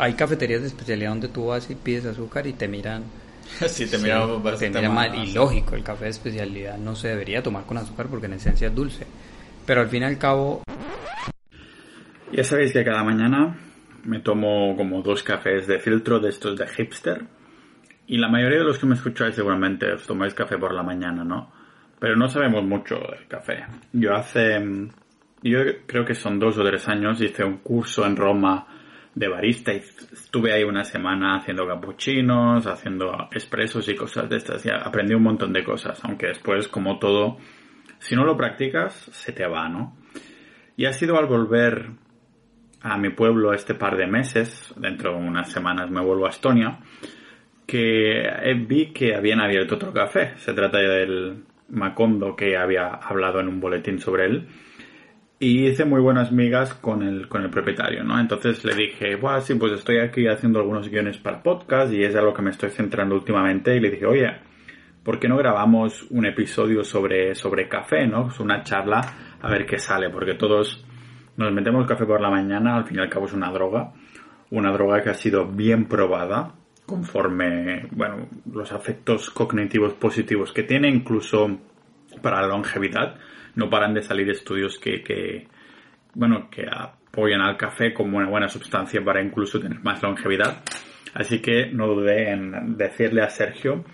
hay cafeterías de especialidad donde tú vas y pides azúcar y te miran sí, te miran te miran mal. Y lógico, el café de especialidad no se debería tomar con azúcar porque en esencia es dulce. Pero al fin y al cabo... Ya sabéis que cada mañana me tomo como dos cafés de filtro de estos de hipster. Y la mayoría de los que me escucháis seguramente os tomáis café por la mañana, ¿no? Pero no sabemos mucho del café. Yo hace... Yo creo que son dos o tres años hice un curso en Roma de barista y estuve ahí una semana haciendo cappuccinos, haciendo expresos y cosas de estas. Y aprendí un montón de cosas, aunque después, como todo, si no lo practicas, se te va, ¿no? Y ha sido al volver a mi pueblo este par de meses, dentro de unas semanas me vuelvo a Estonia, que vi que habían abierto otro café. Se trata del Macondo que había hablado en un boletín sobre él y hice muy buenas migas con el, con el propietario, ¿no? Entonces le dije, bueno, sí, pues estoy aquí haciendo algunos guiones para podcast y es a lo que me estoy centrando últimamente. Y le dije, oye, ¿por qué no grabamos un episodio sobre, sobre café, ¿no? Es una charla a ver qué sale, porque todos nos metemos café por la mañana, al fin y al cabo es una droga, una droga que ha sido bien probada conforme, bueno, los efectos cognitivos positivos que tiene incluso para la longevidad no paran de salir estudios que, bueno, que apoyan al café como una buena sustancia para incluso tener más longevidad. Así que no dudé en decirle a Sergio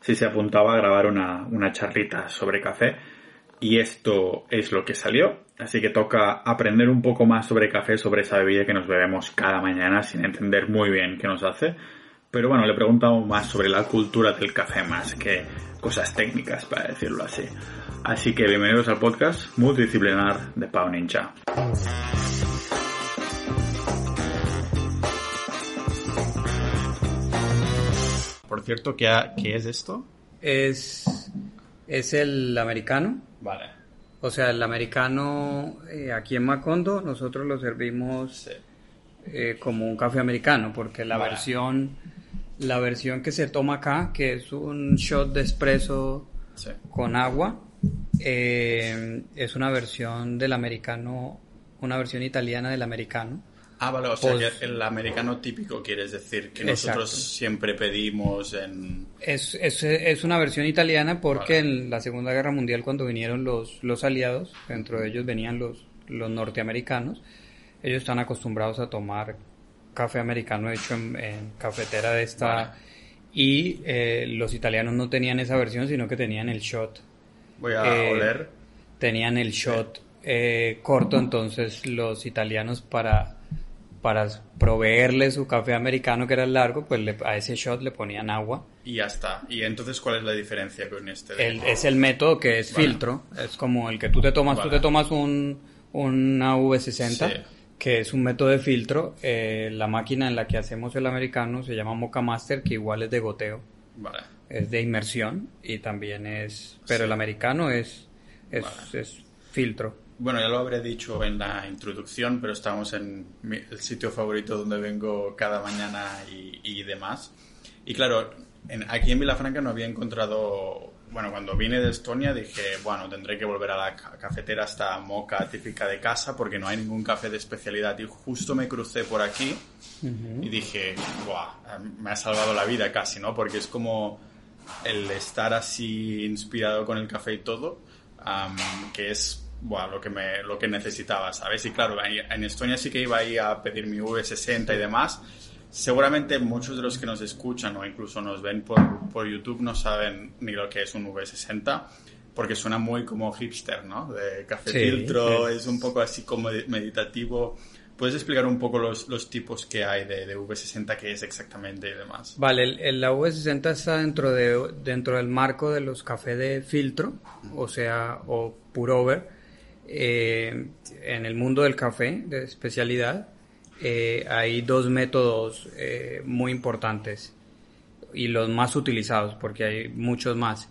si se apuntaba a grabar una, una charlita sobre café. Y esto es lo que salió. Así que toca aprender un poco más sobre café, sobre esa bebida que nos bebemos cada mañana sin entender muy bien qué nos hace. Pero bueno, le he preguntado más sobre la cultura del café más que cosas técnicas, para decirlo así. Así que bienvenidos al podcast multidisciplinar de Pau Ninja. Por cierto, ¿qué, ¿qué, es esto? Es, es el americano. Vale. O sea, el americano eh, aquí en Macondo nosotros lo servimos eh, como un café americano porque la versión la versión que se toma acá, que es un shot de espresso con agua, eh, es una versión del americano, una versión italiana del americano. Ah, vale, o sea, pues el americano típico quieres decir, que nosotros siempre pedimos en... Es, es, es, una versión italiana porque en la Segunda Guerra Mundial cuando vinieron los, los aliados, dentro de ellos venían los, los norteamericanos, ellos están acostumbrados a tomar café americano hecho en, cafetera de esta... Y eh, los italianos no tenían esa versión, sino que tenían el shot Voy a eh, oler. Tenían el shot eh, corto, entonces los italianos para, para proveerle su café americano que era largo, pues a ese shot le ponían agua. Y ya está. ¿Y entonces cuál es la diferencia con este? es el método que es filtro. Es como el que tú te tomas, tú te tomas un, una V60. Que es un método de filtro. Eh, la máquina en la que hacemos el americano se llama Mocha Master, que igual es de goteo. Vale es de inmersión y también es, pero el americano es, es, filtro. Bueno, ya lo habré dicho en la introducción, pero estamos en el sitio favorito donde vengo cada mañana y, demás. Y claro, en, aquí en Vilafranca no había encontrado, bueno, cuando vine de Estonia dije, bueno, tendré que volver a la cafetera hasta moca típica de casa porque no hay ningún café de especialidad. Y justo me crucé por aquí y dije, Buah, me ha salvado la vida casi, ¿no? Porque es como el estar así inspirado con el café y todo, que es lo, que me, lo que necesitaba, ¿sabes? Y claro, en Estonia sí que iba ahí a pedir mi V60 y demás. Seguramente muchos de los que nos escuchan o incluso nos ven por, por YouTube no saben ni lo que es un V60 porque suena muy como hipster, ¿no? De café filtro, es un poco así como meditativo. ¿Puedes explicar un poco los, los tipos que hay de, de, V60, qué es exactamente y demás? Vale, el, la V60 está dentro, de, dentro del marco de los cafés de filtro, o sea, o purover. Eh, en el mundo del café de especialidad eh, hay dos métodos eh, muy importantes y los más utilizados, porque hay muchos más.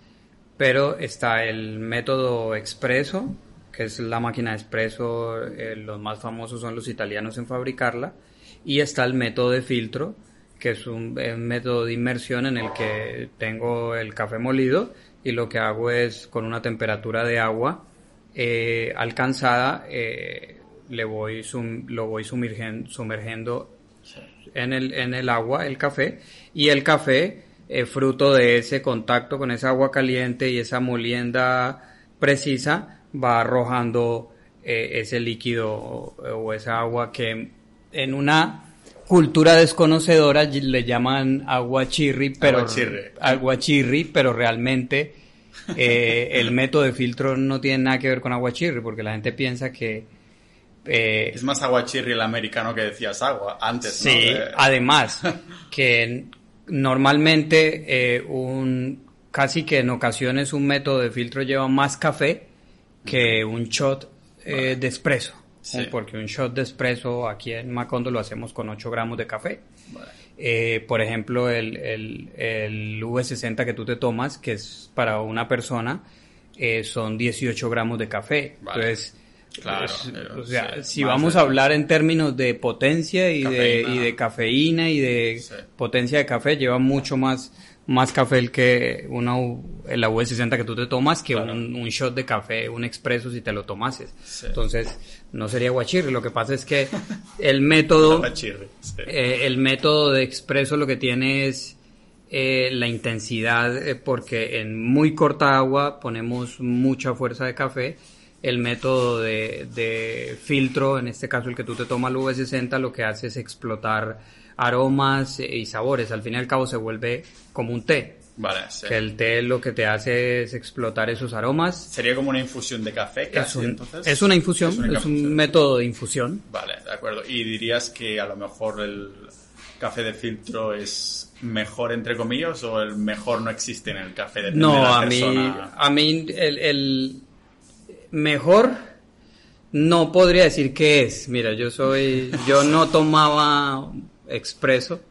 Pero está el método expreso, que es la máquina de espresso, eh, los más famosos son los italianos en fabricarla, y está el método de filtro, que es un, método de inmersión en el que tengo el café molido y lo que hago es con una temperatura de agua eh, alcanzada, eh, le voy lo voy sumergiendo, en el, en el agua el café y el café, eh, fruto de ese contacto con esa agua caliente y esa molienda precisa, va arrojando eh, ese líquido o, esa agua que en una cultura desconocedora le llaman agua chirri, pero agua chirri, pero realmente eh, el método de filtro no tiene nada que ver con agua chirri, porque la gente piensa que eh, es más agua chirri el americano que decías agua antes. Sí, además que normalmente un casi que en ocasiones un método de filtro lleva más café que un shot eh, de espresso. Porque un shot de espresso aquí en Macondo lo hacemos con 8 gramos de café. Eh, por ejemplo, el, el, V60 que tú te tomas, que es para una persona, eh, son 18 gramos de café. Entonces, Claro, o sea, si vamos a hablar en términos de potencia y, de, y de cafeína y de potencia de café, lleva mucho más más café el que una el V60 que tú te tomas que un, shot de café, un expreso si te lo tomases. Entonces, no sería guachirri. Lo que pasa es que el método, eh, el método de expreso lo que tiene es eh, la intensidad, eh, porque en muy corta agua ponemos mucha fuerza de café. El método de, de filtro, en este caso el que tú te tomas el V60, lo que hace es explotar aromas y sabores. Al fin y al cabo se vuelve como un té. Vale, Que el té lo que te hace es explotar esos aromas. ¿Sería como una infusión de café es, entonces? es una infusión, es, un método de infusión. Vale, de acuerdo. ¿Y dirías que a lo mejor el café de filtro es mejor entre comillas o el mejor no existe en el café de No, de a mí a mí el, el mejor no podría decir que es. Mira, yo soy yo no tomaba expreso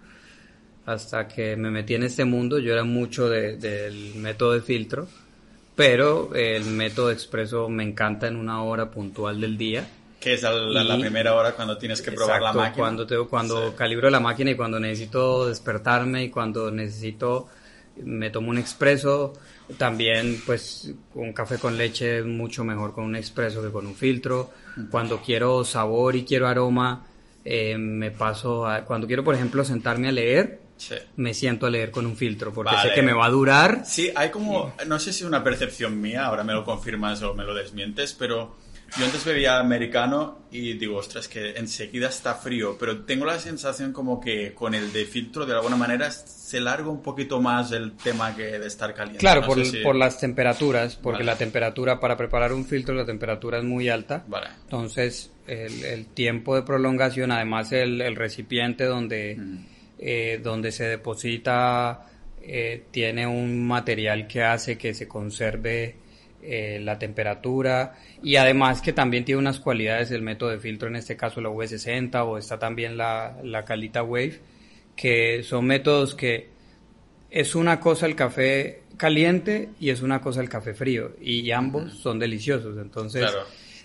hasta que me metí en este mundo. Yo era mucho del método de filtro, pero el método expreso me encanta en una hora puntual del día. Que es la, primera hora cuando tienes que probar la máquina. Cuando, te, cuando calibro la máquina y cuando necesito despertarme y cuando necesito, me tomo un expreso. También, pues, un café con leche es mucho mejor con un expreso que con un filtro. Cuando quiero sabor y quiero aroma, eh, me paso a, cuando quiero, por ejemplo, sentarme a leer, me siento a leer con un filtro, porque sé que me va a durar. Sí, hay como, no sé si una percepción mía, ahora me lo confirmas o me lo desmientes, pero yo antes bebía americano y digo, ostras, que enseguida está frío, pero tengo la sensación como que con el de filtro de alguna manera se larga un poquito más el tema que de estar caliente. Claro, por, por, las temperaturas, porque la temperatura para preparar un filtro, la temperatura es muy alta. Vale. Entonces, el, tiempo de prolongación, además el, recipiente donde, eh, donde se deposita, eh, tiene un material que hace que se conserve eh, la temperatura y además que también tiene unas cualidades el método de filtro, en este caso la V60 o está también la, la Calita Wave, que son métodos que es una cosa el café caliente y es una cosa el café frío y ambos son deliciosos, entonces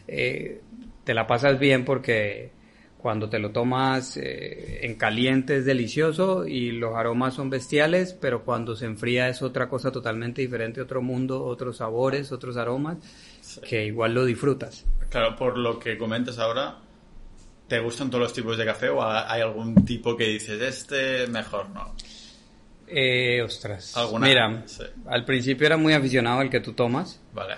eh, te la pasas bien porque cuando te lo tomas eh, en caliente es delicioso y los aromas son bestiales, pero cuando se enfría es otra cosa totalmente diferente, otro mundo, otros sabores, otros aromas, que igual lo disfrutas. Claro, por lo que comentas ahora, ¿te gustan todos los tipos de café o hay algún tipo que dices, este mejor no? Eh, ostras. Mira, al principio era muy aficionado al que tú tomas. Vale.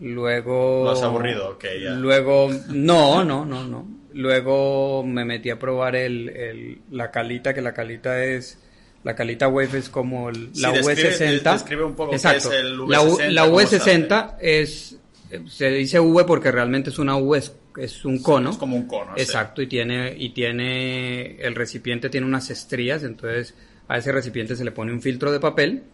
Luego... ¿Lo has aburrido? Ok, ya. Luego... No, no, no, no. Luego me metí a probar el, la calita, que la calita es... La calita wave es como la V60. Describe un poco Exacto. es el V60. La, V60 es... Se dice V porque realmente es una V, es, un cono. es como un cono. Exacto, y tiene, y tiene... El recipiente tiene unas estrías, entonces a ese recipiente se le pone un filtro de papel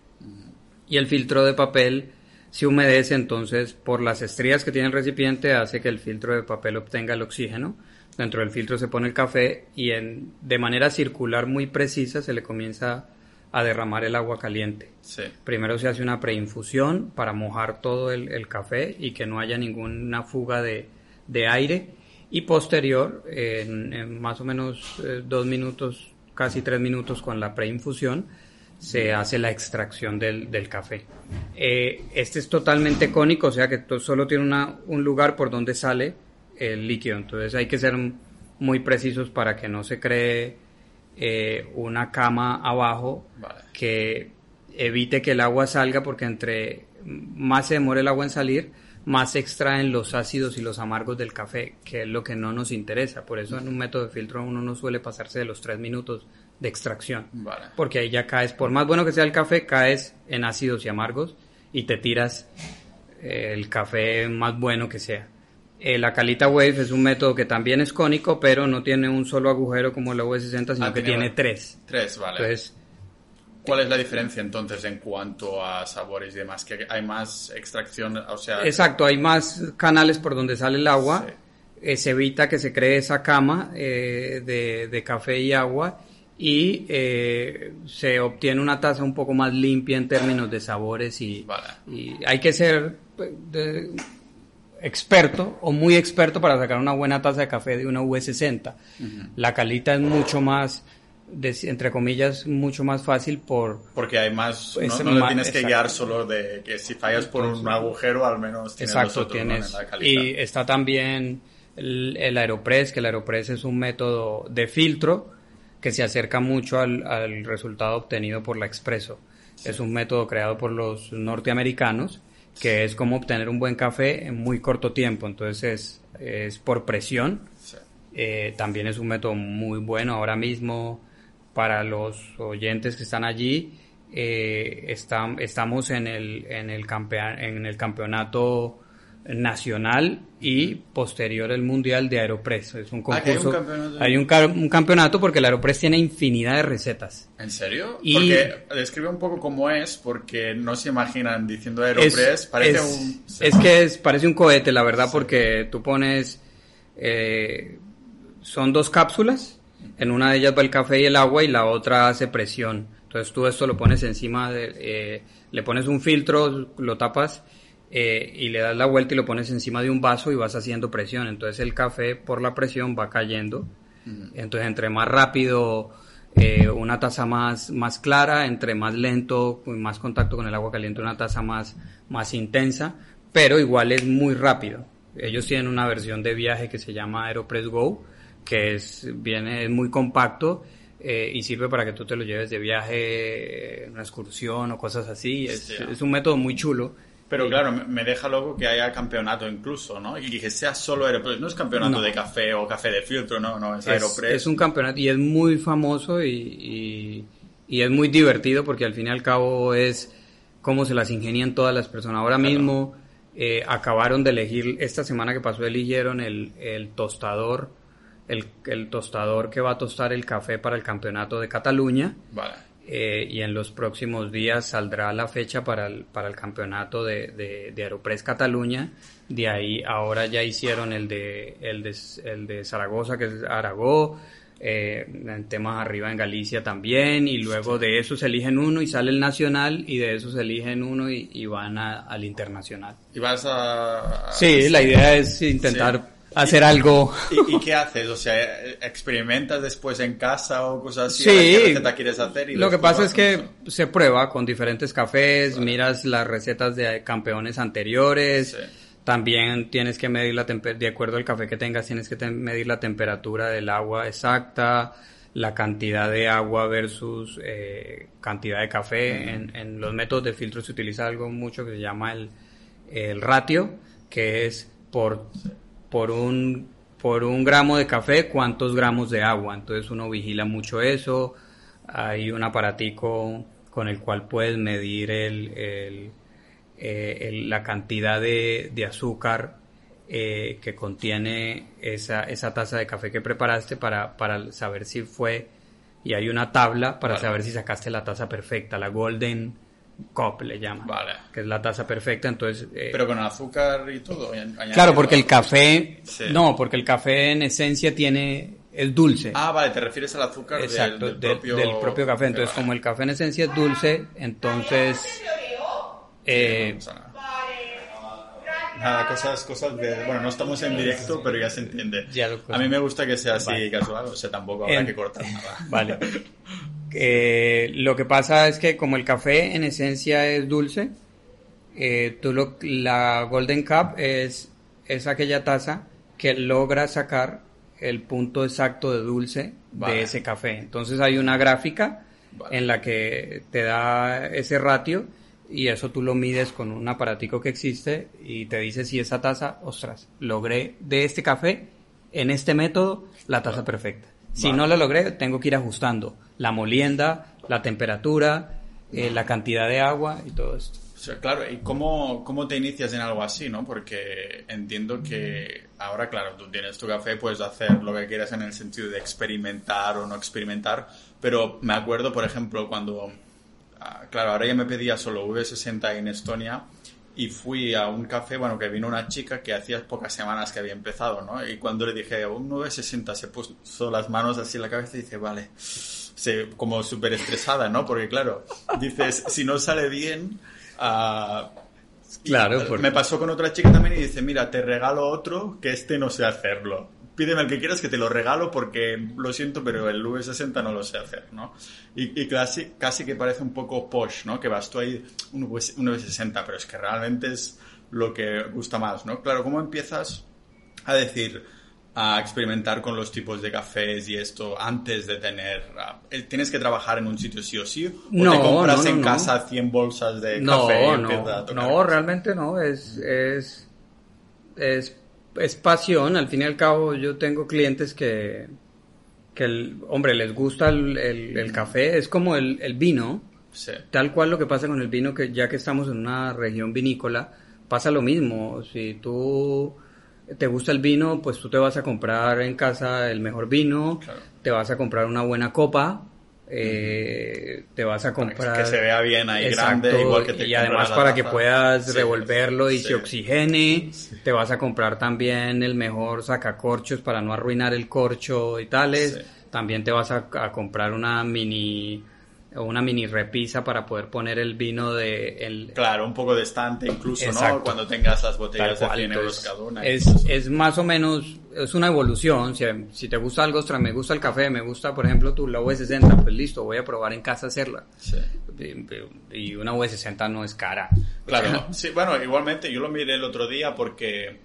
y el filtro de papel se humedece, entonces por las estrías que tiene el recipiente hace que el filtro de papel obtenga el oxígeno Dentro del filtro se pone el café y en, de manera circular muy precisa se le comienza a derramar el agua caliente. Primero se hace una preinfusión para mojar todo el, café y que no haya ninguna fuga de, aire. Y posterior, en, más o menos eh, dos minutos, casi tres minutos con la preinfusión, se hace la extracción del, café. Eh, este es totalmente cónico, o sea que solo tiene una, un lugar por donde sale el líquido. Entonces hay que ser muy precisos para que no se cree eh, una cama abajo Vale. que evite que el agua salga porque entre más se demore el agua en salir, más se extraen los ácidos y los amargos del café, que es lo que no nos interesa. Por eso en un método de filtro uno no suele pasarse de los tres minutos de extracción. Vale. Porque ahí ya caes, por más bueno que sea el café, caes en ácidos y amargos y te tiras el café más bueno que sea. Eh, la Calita Wave es un método que también es cónico, pero no tiene un solo agujero como la V60, sino Ah, que tiene tiene tres. Tres, vale. Entonces, ¿Cuál es la diferencia entonces en cuanto a sabores y demás? ¿Que hay más extracción? O sea, exacto, hay más canales por donde sale el agua. Sí. eh, se evita que se cree esa cama eh, de, de café y agua y eh, se obtiene una taza un poco más limpia en términos de sabores y, Vale. y hay que ser pues, de- experto o muy experto para sacar una buena taza de café de una V60. La calita es mucho más, de- entre comillas, mucho más fácil por... Porque hay más, Pues, no, no le tienes que guiar solo de que si fallas por un agujero, al menos tienes Exacto, tienes. en la y está también el, el Aeropress, que el Aeropress es un método de filtro que se acerca mucho al, al resultado obtenido por la Expreso. Es un método creado por los norteamericanos que es como obtener un buen café en muy corto tiempo. Entonces es, es por presión. Sí. Eh, también es un método muy bueno ahora mismo para los oyentes que están allí. eh, está- estamos en el, en, el campea- en el campeonato nacional y posterior el mundial de Aeropress. Es un Ah, que hay un concurso. campeonato. hay un, ca- un campeonato porque el Aeropress tiene infinidad de recetas. ¿En serio? Y- Porque describe un poco cómo es, porque no se imaginan diciendo Es, Aeropress, parece es- un... es que es, parece un cohete, la verdad, porque tú pones. eh, son dos cápsulas. En una de ellas va el café y el agua y la otra hace presión. Entonces tú esto lo pones encima, de, eh, le pones un filtro, lo tapas eh, y le das la vuelta y lo pones encima de un vaso y vas haciendo presión. Entonces el café por la presión va cayendo. Entonces entre más rápido eh, una taza más, más clara, entre más lento, más contacto con el agua caliente, una taza más, más intensa, pero igual es muy rápido. Ellos tienen una versión de viaje que se llama Aeropress Go, que es, viene, es muy compacto eh, y sirve para que tú te lo lleves de viaje, eh, una excursión o cosas así. Es, Hostia. es un método muy chulo. Pero claro, me- deja loco que haya campeonato incluso, ¿no? Y que sea solo Aeropress. No es campeonato No. de café o café de filtro, no, no, es, Es, Aeropress. es un campeonato y es muy famoso y, y- y es muy divertido porque al fin y al cabo es cómo se las ingenian todas las personas. Ahora mismo eh, acabaron de elegir, esta semana que pasó eligieron el, el tostador, el, el tostador que va a tostar el café para el campeonato de Cataluña. Vale. Eh, y en los próximos días saldrá la fecha para el, para el campeonato de, de, de Aeropress Cataluña. De ahí ahora ya hicieron el de, el de, el de Zaragoza, que es Aragó, eh, en temas arriba en Galicia también, y luego de eso se eligen uno y sale el nacional, y de eso se eligen uno y, y van a- al internacional. Y vas a... Sí, la idea es intentar Sí. Hacer algo. ¿Y, y qué haces? O sea, ¿experimentas después en casa o cosas así? Sí. ¿Qué receta quieres hacer? Y Lo que pasa es que eso? se prueba con diferentes cafés, miras las recetas de campeones anteriores, Sí. también tienes que medir la temper- de acuerdo al café que tengas, tienes que te- medir la temperatura del agua exacta, la cantidad de agua versus eh, cantidad de café. En, en los métodos de filtro se utiliza algo mucho que se llama el, el ratio, que es por, por un por un gramo de café, cuántos gramos de agua. Entonces uno vigila mucho eso. Hay un aparatico con el cual puedes medir el, el, eh, el- la cantidad de, de azúcar eh, que contiene esa, esa taza de café que preparaste para, para saber si fue. Y hay una tabla para saber si sacaste la taza perfecta, la Golden Cup le llaman. Vale. Que es la taza perfecta. Entonces, eh, Pero con azúcar y todo. añadido. Claro, porque el café, Sí. no, porque el café en esencia tiene, es dulce. Ah, vale, te refieres al azúcar del- Exacto, del, del, propio... del propio café. Entonces, Vale. como el café en esencia es dulce, entonces, eh, No pasa nada. Nada, cosas, cosas de... Bueno, no estamos en directo, pero ya se entiende. Ya lo- A mí me gusta que sea así Vale. casual, o sea, tampoco habrá En- que cortar nada. vale. Eh, lo que pasa es que como el café en esencia es dulce, eh, tú lo, la Golden Cup es, es aquella taza que logra sacar el punto exacto de dulce Vale. de ese café. Entonces hay una gráfica Vale. en la que te da ese ratio y eso tú lo mides con un aparatico que existe y te dice si esa taza, ostras, logré de este café en este método la taza perfecta. Si Vale. no lo logré, tengo que ir ajustando la molienda, la temperatura, eh, la cantidad de agua y todo esto. O sea, claro, ¿y cómo, cómo te inicias en algo así, no? Porque entiendo que ahora, claro, tú tienes tu café, puedes hacer lo que quieras en el sentido de experimentar o no experimentar, pero me acuerdo, por ejemplo, cuando, ah, claro, ahora ya me pedía solo V60 en Estonia y fui a un café, bueno, que vino una chica que hacía pocas semanas que había empezado, ¿no? Y cuando le dije un V60 se puso las manos así en la cabeza y dice, vale, se, como súper estresada, ¿no? Porque claro, dices, si no sale bien, ah, Claro, porque- me pasó con otra chica también y dice, mira, te regalo otro que este no sé hacerlo. Pídeme el que quieras que te lo regalo porque lo siento, pero el V60 no lo sé hacer, ¿no? Y, y casi, casi que parece un poco posh, ¿no? Que vas tú ahí, un, V- un V60, pero es que realmente es lo que gusta más, ¿no? Claro, ¿cómo empiezas a decir, a experimentar con los tipos de cafés y esto antes de tener... ¿Tienes que trabajar en un sitio sí o sí? ¿O No, te compras no, no, en no. casa 100 bolsas de No, café y no, empiezas a tocar? no, realmente no, es, es, es, es pasión, al fin y al cabo yo tengo clientes que, que el, hombre, les gusta el, el- el café, es como el, el vino, Sí. tal cual lo que pasa con el vino, que ya que estamos en una región vinícola, pasa lo mismo, si tú te gusta el vino, pues tú te vas a comprar en casa el mejor vino, Claro. te vas a comprar una buena copa, eh, te vas a Para que- comprar que se vea bien ahí Exacto, grande, igual que te y además para que puedas Sí, revolverlo y sí. se oxigene, te vas a comprar también el mejor sacacorchos para no arruinar el corcho y tales, también te vas a, a comprar una mini una mini repisa para poder poner el vino de el, Claro, un poco de estante incluso, ¿no? Cuando tengas las botellas de cual, 100 euros cada una. es, es más o menos, es una evolución. Si, si te gusta algo, ostras, me gusta el café, me gusta, por ejemplo, tu la V60, pues listo, voy a probar en casa hacerla. Sí. Y una V60 no es cara. Claro, sí, bueno, igualmente yo lo miré el otro día porque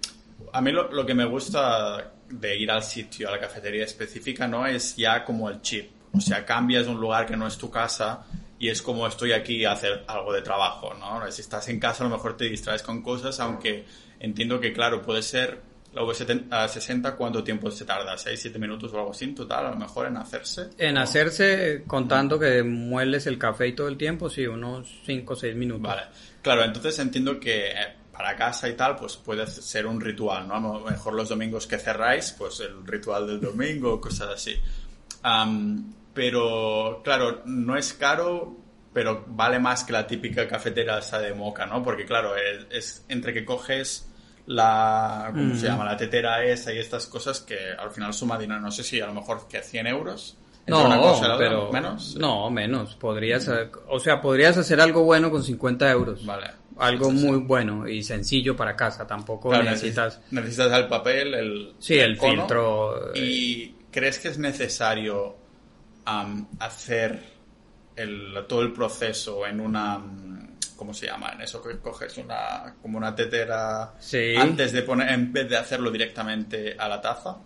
a mí lo, lo que me gusta de ir al sitio, a la cafetería específica, no es ya como el chip. O sea, cambias un lugar que no es tu casa y es como estoy aquí a hacer algo de trabajo, ¿no? Si estás en casa a lo mejor te distraes con cosas, aunque entiendo que, claro, puede ser la V60, ¿cuánto tiempo se tarda? ¿6, 7 minutos o algo así en total? A lo mejor en hacerse. En hacerse, contando que mueles el café y todo el tiempo, sí, unos 5 o 6 minutos. Vale, claro, entonces entiendo que eh, para casa y tal, pues puede ser un ritual, ¿no? A lo mejor los domingos que cerráis, pues el ritual del domingo, cosas así. Am, pero, claro, no es caro, pero vale más que la típica cafetera esa de moca, ¿no? Porque, claro, es, es entre que coges la, ¿cómo se llama? La tetera esa y estas cosas que al final suma dinero, no sé si a lo mejor que 100 euros. No, una cosa otra, pero menos. No, menos. Podrías, eh, o sea, podrías hacer algo bueno con 50 euros. Vale. Algo muy bueno y sencillo para casa. Tampoco Claro, necesitas. necesitas el papel, el, Sí, el filtro, eh. ¿Y crees que es necesario am, hacer el, todo el proceso en una... ¿Cómo se llama? En eso que coges una, como una tetera Sí. antes de poner, en vez de hacerlo directamente a la taza.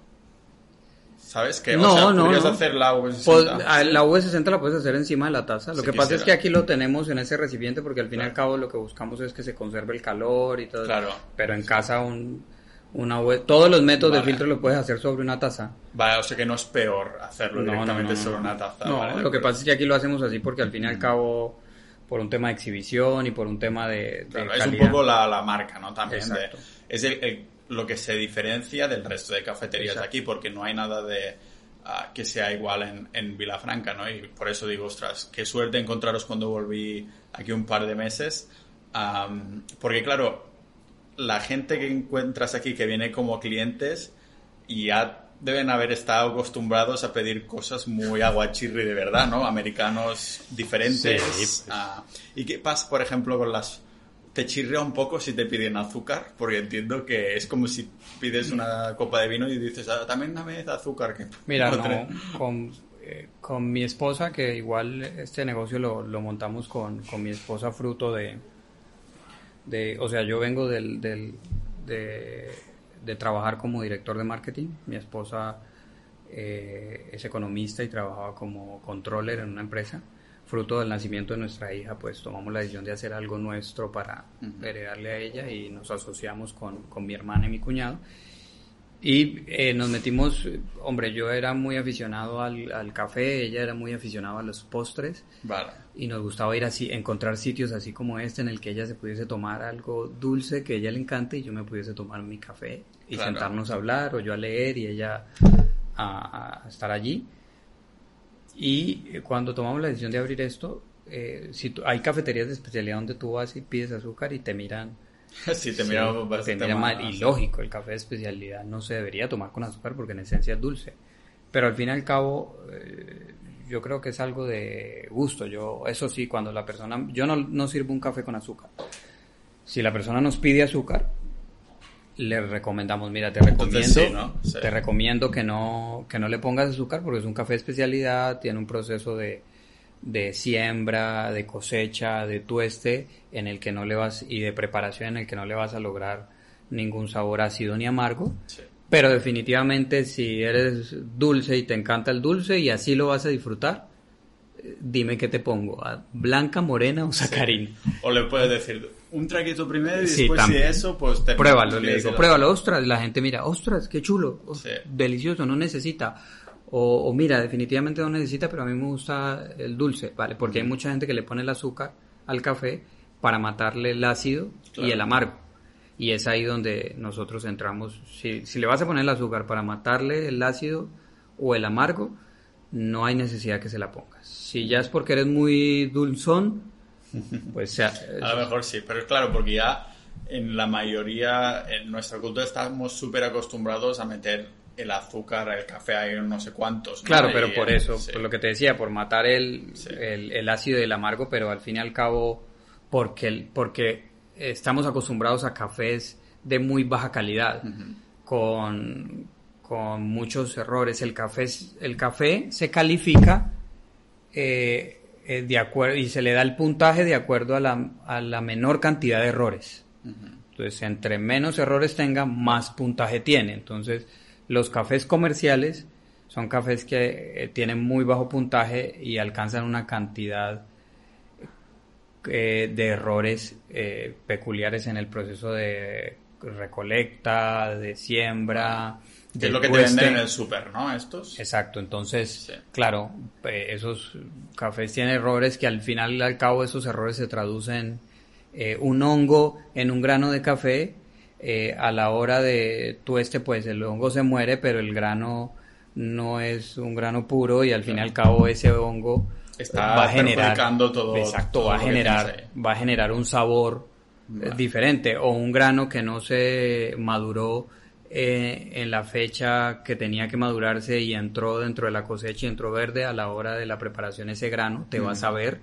¿Sabes? Que, No, o sea, no, podrías no. hacer la V60. Pod- a- La V60 la puedes hacer encima de la taza. Lo Si que pasa es que aquí lo tenemos en ese recipiente porque al fin y al cabo lo que buscamos es que se conserve el calor y todo. Claro. Pero en casa un, una V- todos los métodos Vale. de filtro lo puedes hacer sobre una taza. Vale, o sea que no es peor hacerlo No, directamente no, no. sobre una taza. No, vale, de lo que pasa es que aquí lo hacemos así porque al fin y al cabo por un tema de exhibición y por un tema de, de Claro, es un poco la, la marca, ¿no? También de- es el- el- lo que se diferencia del resto de cafeterías de Exacto. aquí, porque no hay nada de ah, que sea igual en, en Vilafranca, ¿no? Y por eso digo, ostras, qué suerte encontraros cuando volví aquí un par de meses, Am, porque claro, la gente que encuentras aquí que viene como clientes ya deben haber estado acostumbrados a pedir cosas muy aguachirri de verdad, ¿no? Americanos diferentes. Sí, pues. ah, ¿Y qué pasa, por ejemplo, con las... ¿Te chirrea un poco si te piden azúcar? Porque entiendo que es como si pides una copa de vino y dices, ah, también dame azúcar. Que Mira, no con, eh, con mi esposa, que igual este negocio lo, lo montamos con, con mi esposa fruto de, de, o sea, yo vengo del, del, de, de trabajar como director de marketing, mi esposa eh, es economista y trabajaba como controller en una empresa. Fruto del nacimiento de nuestra hija, pues tomamos la decisión de hacer algo nuestro para heredarle a ella y nos asociamos con, con mi hermana y mi cuñado. Y eh, nos metimos, hombre, yo era muy aficionado al, al, café, ella era muy aficionada a los postres. Vale. Y nos gustaba ir así, encontrar sitios así como este en el que ella se pudiese tomar algo dulce que a ella le encante y yo me pudiese tomar mi café y Claro. sentarnos a hablar o yo a leer y ella a, a estar allí. Y eh, cuando tomamos la decisión de abrir esto, eh, si hay cafeterías de especialidad donde tú vas y pides azúcar y te miran Sí, te Sí, mira te bastante mira mal. Y lógico, el café de especialidad no se debería tomar con azúcar porque en esencia es dulce. Pero al fin y al cabo, eh, yo creo que es algo de gusto. Yo, eso sí, cuando la persona, yo no, no sirvo un café con azúcar. Si la persona nos pide azúcar, le recomendamos, mira, te recomiendo, Entonces sí, ¿no? Sí. te recomiendo que no, que no le pongas azúcar porque es un café de especialidad, tiene un proceso de, de siembra, de cosecha, de tueste, en el que no le vas, y de preparación en el que no le vas a lograr ningún sabor ácido ni amargo. Sí. Pero definitivamente si eres dulce y te encanta el dulce y así lo vas a disfrutar, dime qué te pongo, ¿a ¿blanca, morena o sacarina? O le puedes decir un traguito primero y Sí, después también. de eso, pues te Pruébalo, le digo, pruébalo, ostras, la gente mira, ostras, qué chulo, delicioso, no necesita. O, o mira, definitivamente no necesita, pero a mí me gusta el dulce, ¿vale? Porque hay mucha gente que le pone el azúcar al café para matarle el ácido y el amargo. Y es ahí donde nosotros entramos. Si, si le vas a poner el azúcar para matarle el ácido o el amargo, no hay necesidad que se la pongas. Si ya es porque eres muy dulzón, pues sea, A lo mejor sí, pero es claro, porque ya en la mayoría, en nuestra cultura estamos súper acostumbrados a meter el azúcar, el café, hay no sé cuántos. ¿no? Claro, Y, pero por eso, sí. por lo que te decía, por matar el, Sí. el, el ácido y el amargo, pero al fin y al cabo, porque, porque estamos acostumbrados a cafés de muy baja calidad, con, con muchos errores. El café, el café se califica eh, eh, de acuerdo y se le da el puntaje de acuerdo a la, a la menor cantidad de errores. Entonces, entre menos errores tenga, más puntaje tiene. Entonces, los cafés comerciales son cafés que eh, tienen muy bajo puntaje y alcanzan una cantidad eh, de errores eh, peculiares en el proceso de recolecta, de siembra. Que es lo que te tueste. venden en el súper, ¿no? Estos. Exacto, entonces, Sí. claro, eh, esos cafés tienen errores que al final y al cabo esos errores se traducen eh, un hongo en un grano de café. Eh, a la hora de tueste, pues el hongo se muere, pero el grano no es un grano puro y al fin y al cabo ese hongo Está va a generar todo- exacto todo va a generar va a generar un sabor eh, Vale. diferente o un grano que no se maduró eh, en la fecha que tenía que madurarse y entró dentro de la cosecha y entró verde a la hora de la preparación ese grano te va a saber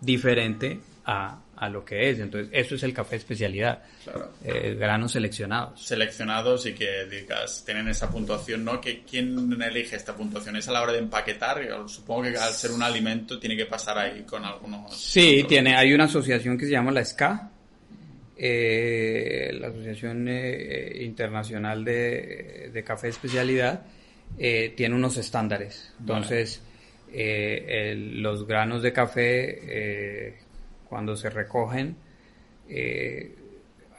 diferente a, a lo que es entonces eso es el café especialidad Claro. eh, granos seleccionados seleccionados y que digas, tienen esa puntuación, ¿no? Que ¿Quién elige esta puntuación? ¿Es a la hora de empaquetar? Supongo que al ser un alimento tiene que pasar ahí con algunos... Sí, tiene, hay una asociación que se llama la SCA, eh, la Asociación eh, Internacional de, de Café Especialidad, tiene unos estándares. Entonces, el- los granos de café, cuando se recogen, eh,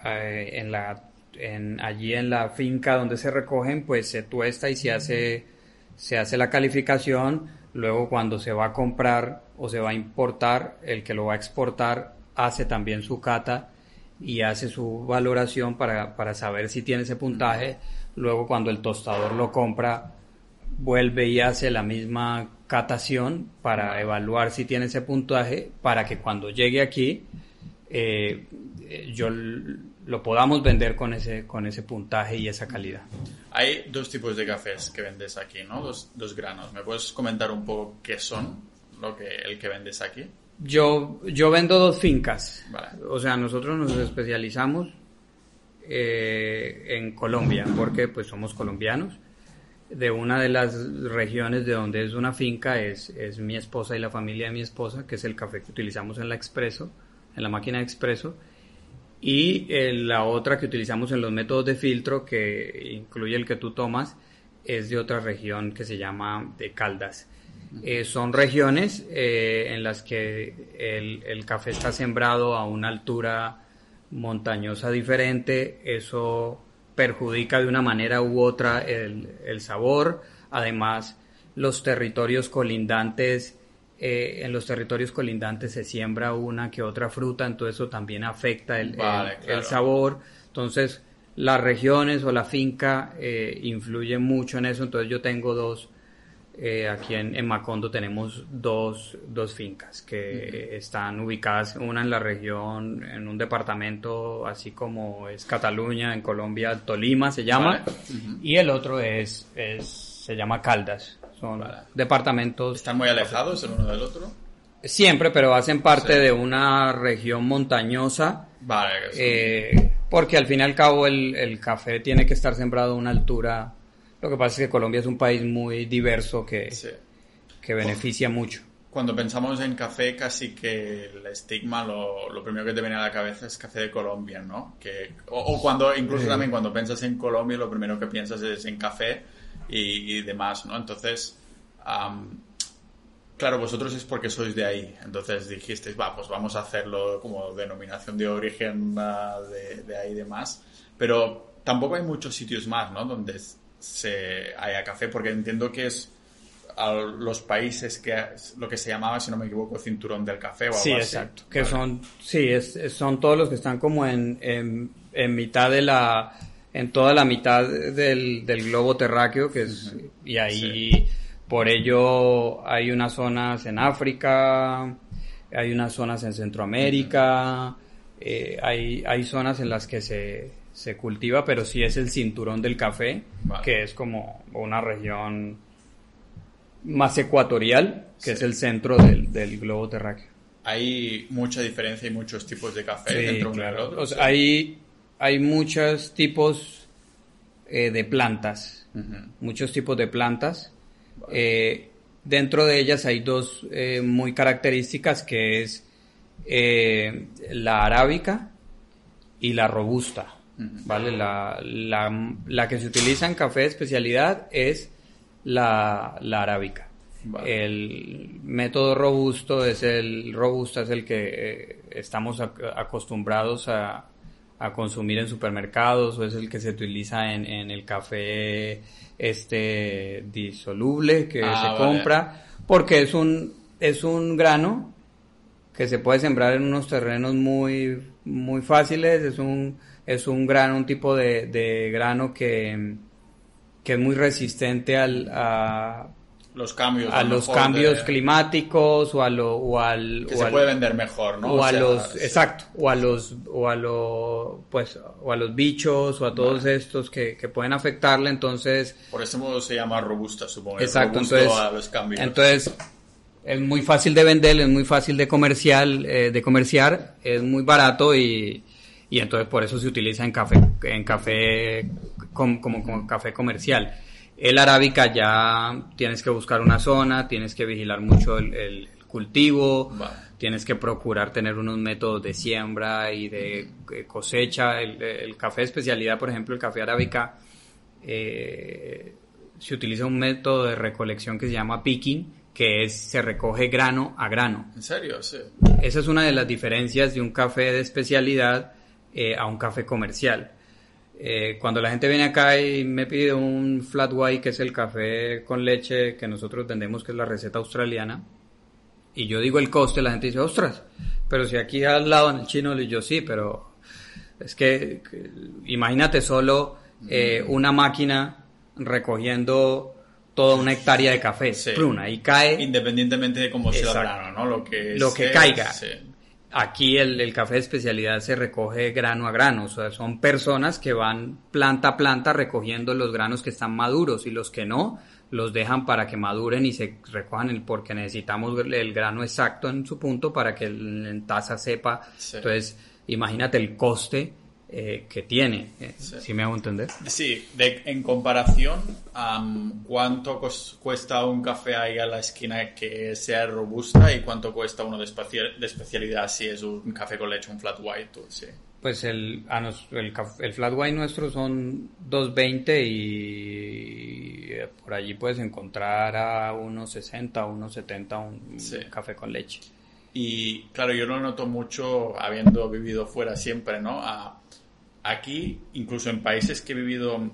eh, en la, en, allí en la finca donde se recogen, pues se tuesta y se hace, se hace la calificación. Luego cuando se va a comprar o se va a importar, el que lo va a exportar hace también su cata y hace su valoración para, para saber si tiene ese puntaje. Luego cuando el tostador lo compra, vuelve y hace la misma catación para evaluar si tiene ese puntaje para que cuando llegue aquí eh, yo lo podamos vender con ese con ese puntaje y esa calidad. Hay dos tipos de cafés que vendes aquí, ¿no? Dos, dos granos. ¿Me puedes comentar un poco qué son lo que, el que vendes aquí? Yo yo vendo dos fincas. Vale. O sea, nosotros nos especializamos eh, en Colombia porque pues somos colombianos. De una de las regiones de donde es una finca es, es mi esposa y la familia de mi esposa, que es el café que utilizamos en la expreso, en la máquina de expreso. Y eh, la otra que utilizamos en los métodos de filtro, que incluye el que tú tomas, es de otra región que se llama de Caldas. Eh, son regiones eh, en las que el, el, café está sembrado a una altura montañosa diferente, eso perjudica de una manera u otra el, el sabor, además los territorios colindantes, eh, en los territorios colindantes se siembra una que otra fruta, entonces eso también afecta el, el, sabor, entonces las regiones o la finca eh, influyen mucho en eso, entonces yo tengo dos, eh, aquí en, Macondo tenemos dos, dos fincas que están ubicadas, una en la región, en un departamento así como es Cataluña, en Colombia, Tolima se llama, y el otro es, es, se llama Caldas. Son departamentos. ¿Están muy alejados el uno del otro? Siempre, pero hacen parte de una región montañosa. Vale. Eh, porque al fin y al cabo el, el café tiene que estar sembrado a una altura lo que pasa es que Colombia es un país muy diverso que, que beneficia mucho. Cuando pensamos en café, casi que el estigma, lo, lo, primero que te viene a la cabeza es café de Colombia, ¿no? Que, o, cuando, incluso también cuando piensas en Colombia, lo primero que piensas es en café y, demás, ¿no? Entonces, claro, vosotros es porque sois de ahí. Entonces dijisteis, va, pues vamos a hacerlo como denominación de origen uh, de, de, ahí y demás. Pero tampoco hay muchos sitios más, ¿no? Donde se haya café, porque entiendo que es a los países que lo que se llamaba, si no me equivoco, cinturón del café o algo sí, exacto. Que son, sí, es, son todos los que están como en, en, mitad de la, en toda la mitad del, del globo terráqueo, que es, y ahí, por ello, hay unas zonas en África, hay unas zonas en Centroamérica, eh, hay, hay zonas en las que se, se cultiva, pero sí es el cinturón del café, que es como una región más ecuatorial, que es el centro del, del, globo terráqueo. Hay mucha diferencia y muchos tipos de café dentro de otro. hay, hay muchos tipos eh, de plantas, muchos tipos de plantas. Eh, dentro de ellas hay dos eh, muy características, que es la arábica y la robusta. ¿Vale? La, la, la, que se utiliza en café de especialidad es la, la arábica. El método robusto es el robusto es el que eh, estamos acostumbrados a, a, consumir en supermercados o es el que se utiliza en, en el café este disoluble que ah, se compra porque es un es un grano que se puede sembrar en unos terrenos muy muy fáciles es un es un grano, un tipo de, grano que, que, es muy resistente al, a los cambios, a los cambios climáticos o a lo o al que se puede vender mejor, ¿no? O, a los exacto, o a los o a los pues o a los bichos o a todos estos que, que, pueden afectarle, entonces por eso se llama robusta, supongo. Exacto, entonces a los cambios. entonces es muy fácil de vender, es muy fácil de comercial, eh, de comerciar, es muy barato y y entonces por eso se utiliza en café, en café como, como, café comercial. El arábica ya tienes que buscar una zona, tienes que vigilar mucho el, cultivo, tienes que procurar tener unos métodos de siembra y de eh, cosecha. El, café de especialidad, por ejemplo, el café arábica, eh, se utiliza un método de recolección que se llama picking, que es se recoge grano a grano. ¿En serio? Sí. Esa es una de las diferencias de un café de especialidad eh, a un café comercial. Eh, cuando la gente viene acá y me pide un flat white, que es el café con leche que nosotros vendemos, que es la receta australiana, y yo digo el coste, la gente dice, ostras, pero si aquí al lado en el chino le digo, sí, pero es que, imagínate solo eh, una máquina recogiendo toda una hectárea de café, sí. y cae. Independientemente de cómo sea el grano, ¿no? Lo que, lo que caiga. Aquí el, café de especialidad se recoge grano a grano, o sea, son personas que van planta a planta recogiendo los granos que están maduros y los que no los dejan para que maduren y se recojan el, porque necesitamos el grano exacto en su punto para que el, taza sepa. Entonces, imagínate el coste eh, que tiene. Eh, si me hago entender? Sí, de, en comparación, ¿cuánto cuesta un café ahí a la esquina que sea robusta y cuánto cuesta uno de, de especialidad si es un café con leche, un flat white? sí. Pues el, el, el, flat white nuestro son 2.20 y por allí puedes encontrar a unos 60, unos 70 un café con leche. Y claro, yo lo noto mucho habiendo vivido fuera siempre, ¿no? Aquí, incluso en países que he vivido,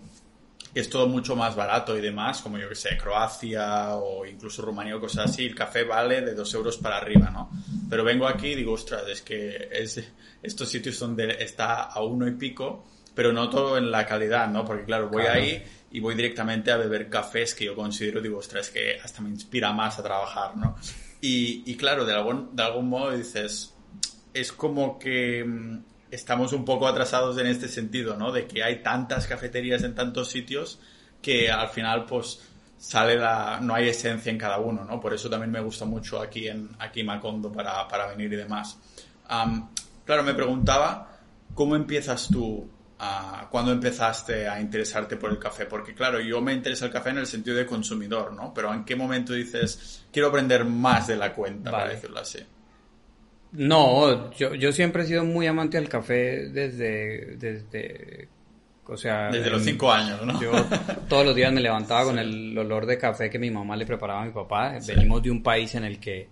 es todo mucho más barato y demás, como yo que sé, Croacia o incluso Rumanía o cosas así, el café vale de dos euros para arriba, ¿no? Pero vengo aquí y digo, ostras, es que es estos sitios donde está a uno y pico, pero no todo en la calidad, ¿no? Porque claro, voy ahí y voy directamente a beber cafés que yo considero, digo, ostras, que hasta me inspira más a trabajar, ¿no? Y, claro, de algún, de algún modo dices, es como que mm, estamos un poco atrasados en este sentido, ¿no? De que hay tantas cafeterías en tantos sitios que al final, pues, sale la, no hay esencia en cada uno, ¿no? Por eso también me gusta mucho aquí en aquí Macondo para, para venir y demás. claro, me preguntaba, ¿cómo empiezas tú cuando empezaste a interesarte por el café? Porque claro, yo me interesa el café en el sentido de consumidor, ¿no? Pero ¿en qué momento dices, quiero aprender más de la cuenta, para decirlo así? No, yo, yo siempre he sido muy amante del café desde, desde o sea... Desde los cinco años, ¿no? Yo todos los días me levantaba con el olor de café que mi mamá le preparaba a mi papá. Venimos de un país en el que,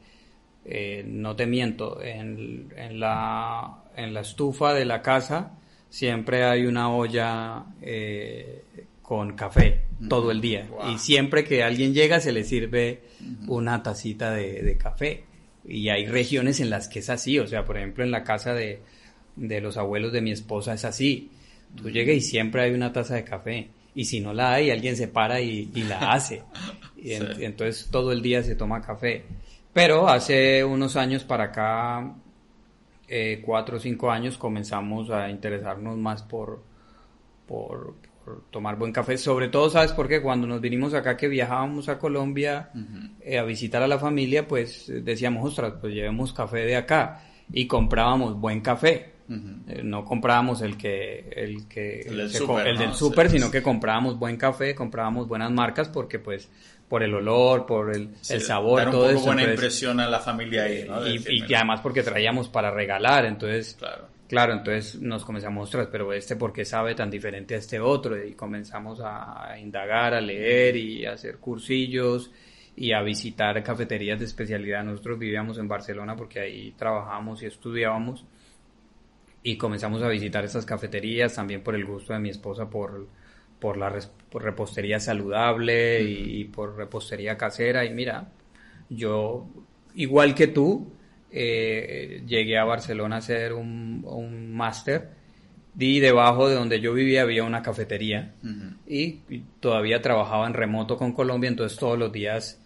eh, no te miento, en, en, la, en la estufa de la casa siempre hay una olla eh, con café todo el día. Y siempre que alguien llega se le sirve una tacita de, café. Y hay regiones en las que es así. O sea, por ejemplo, en la casa de, los abuelos de mi esposa es así. Tú llegas y siempre hay una taza de café. Y si no la hay, alguien se para y, la hace. y entonces todo el día se toma café. Pero hace unos años para acá eh, cuatro o cinco años comenzamos a interesarnos más por, por, tomar buen café. Sobre todo, ¿sabes por qué? Cuando nos vinimos acá, que viajábamos a Colombia eh, a visitar a la familia, pues decíamos, ostras, pues llevemos café de acá. Y comprábamos buen café. Eh, no comprábamos el que el que el del súper, super, sino que comprábamos buen café, comprábamos buenas marcas porque pues por el olor, por el, el sabor, dar un todo poco buena impresión a la familia ahí, ¿no? Y, además porque traíamos para regalar, entonces, claro. Claro, entonces nos comenzamos a mostrar, pero este por qué sabe tan diferente a este otro, y comenzamos a indagar, a leer y a hacer cursillos y a visitar cafeterías de especialidad. Nosotros vivíamos en Barcelona porque ahí trabajábamos y estudiábamos y comenzamos a visitar esas cafeterías también por el gusto de mi esposa por por la repostería saludable y, por repostería casera. Y mira, yo, igual que tú, eh, llegué a Barcelona a hacer un, un máster y debajo de donde yo vivía había una cafetería y, todavía trabajaba en remoto con Colombia, entonces todos los días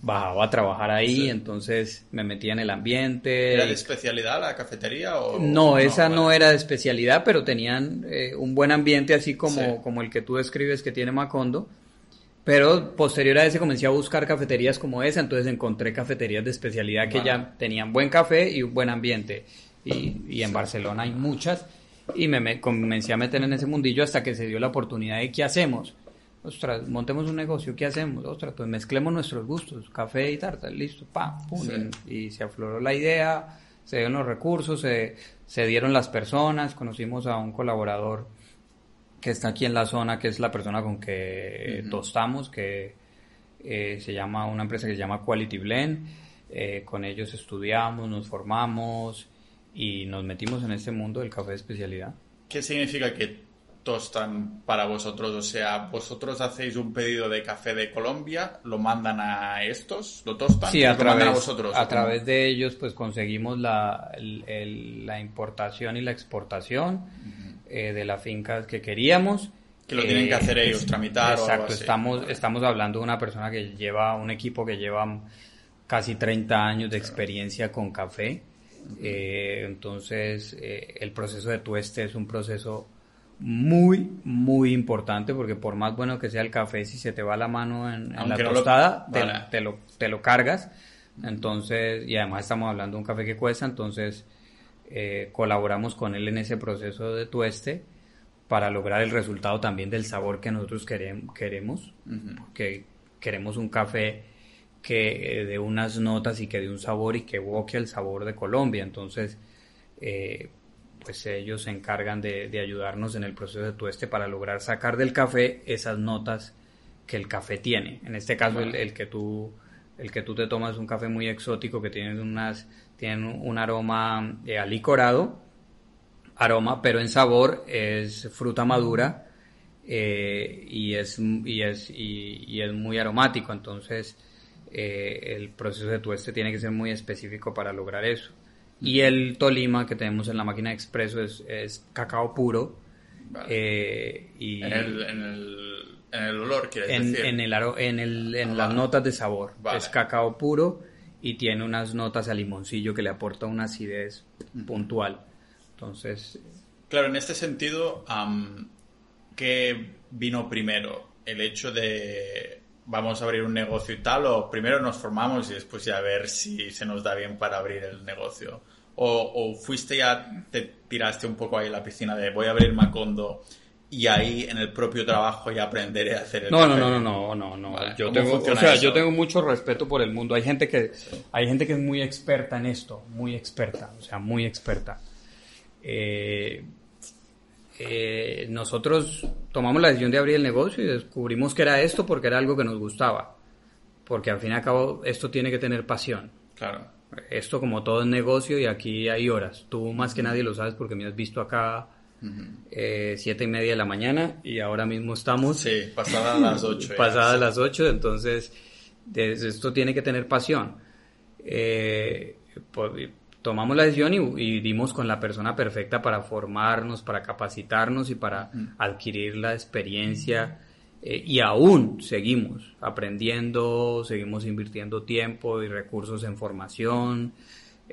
bajaba a trabajar ahí, entonces me metía en el ambiente. ¿Era de especialidad la cafetería? O... No, esa no, era de especialidad, pero tenían eh, un buen ambiente así como, como el que tú describes que tiene Macondo. Pero posterior a ese comencé a buscar cafeterías como esa, entonces encontré cafeterías de especialidad que ya tenían buen café y un buen ambiente. Y, y en Barcelona hay muchas. Y me, me comencé a meter en ese mundillo hasta que se dio la oportunidad de qué hacemos ostras, montemos un negocio, ¿qué hacemos? Ostras, pues mezclemos nuestros gustos, café y tarta, listo, pa, pum, y, se afloró la idea, se dieron los recursos, se, se dieron las personas, conocimos a un colaborador que está aquí en la zona, que es la persona con que tostamos, que eh, se llama, una empresa que se llama Quality Blend, eh, con ellos estudiamos, nos formamos y nos metimos en este mundo del café de especialidad. ¿Qué significa que tostan para vosotros? O sea, vosotros hacéis un pedido de café de Colombia, lo mandan a estos, lo tostan sí, a través, vosotros. A través de ellos, pues conseguimos la, la importación y la exportación eh, de las fincas que queríamos. Que lo tienen que eh, hacer ellos, tramitar exacto, o algo Estamos, estamos hablando de una persona que lleva, un equipo que lleva casi 30 años de experiencia con café. Eh, entonces, el proceso de tueste es un proceso muy, muy importante porque por más bueno que sea el café, si se te va la mano en, la tostada, te, lo, te lo cargas. Entonces, y además estamos hablando de un café que cuesta, entonces eh, colaboramos con él en ese proceso de tueste para lograr el resultado también del sabor que nosotros queremos, queremos porque queremos un café que dé unas notas y que dé un sabor y que evoque el sabor de Colombia. Entonces, eh, pues ellos se encargan de, ayudarnos en el proceso de tueste para lograr sacar del café esas notas que el café tiene. En este caso, el, el que tú el que tú te tomas un café muy exótico que tiene unas tiene un aroma eh, alicorado, aroma, pero en sabor es fruta madura eh, y, es, y, es, y, es muy aromático. Entonces, eh, el proceso de tueste tiene que ser muy específico para lograr eso. Y el Tolima que tenemos en la máquina de expreso es, es cacao puro. y en el, en el, en el olor, quieres en, decir. En, el, en, el, en ah, las notas de sabor. Es cacao puro y tiene unas notas a limoncillo que le aporta una acidez puntual. Entonces... Claro, en este sentido, ¿qué vino primero? ¿El hecho de vamos a abrir un negocio y tal? ¿O primero nos formamos y después ya a ver si se nos da bien para abrir el negocio? ¿O, o fuiste ya, te tiraste un poco ahí en la piscina de voy a abrir Macondo y ahí en el propio trabajo ya aprenderé a hacer el no, no, no, no, no, no, Yo tengo, o sea, yo tengo mucho respeto por el mundo. Hay gente que, hay gente que es muy experta en esto, muy experta, o sea, muy experta. Eh, eh, nosotros tomamos la decisión de abrir el negocio y descubrimos que era esto porque era algo que nos gustaba. Porque al fin y al cabo esto tiene que tener pasión. Claro. Esto como todo es negocio y aquí hay horas. Tú más que nadie lo sabes porque me has visto acá eh, siete y media de la mañana y ahora mismo estamos... Sí, pasadas las ocho. pasadas las ocho, entonces esto tiene que tener pasión. Eh, pues, tomamos la decisión y, dimos con la persona perfecta para formarnos, para capacitarnos y para adquirir la experiencia. Eh, y aún seguimos aprendiendo, seguimos invirtiendo tiempo y recursos en formación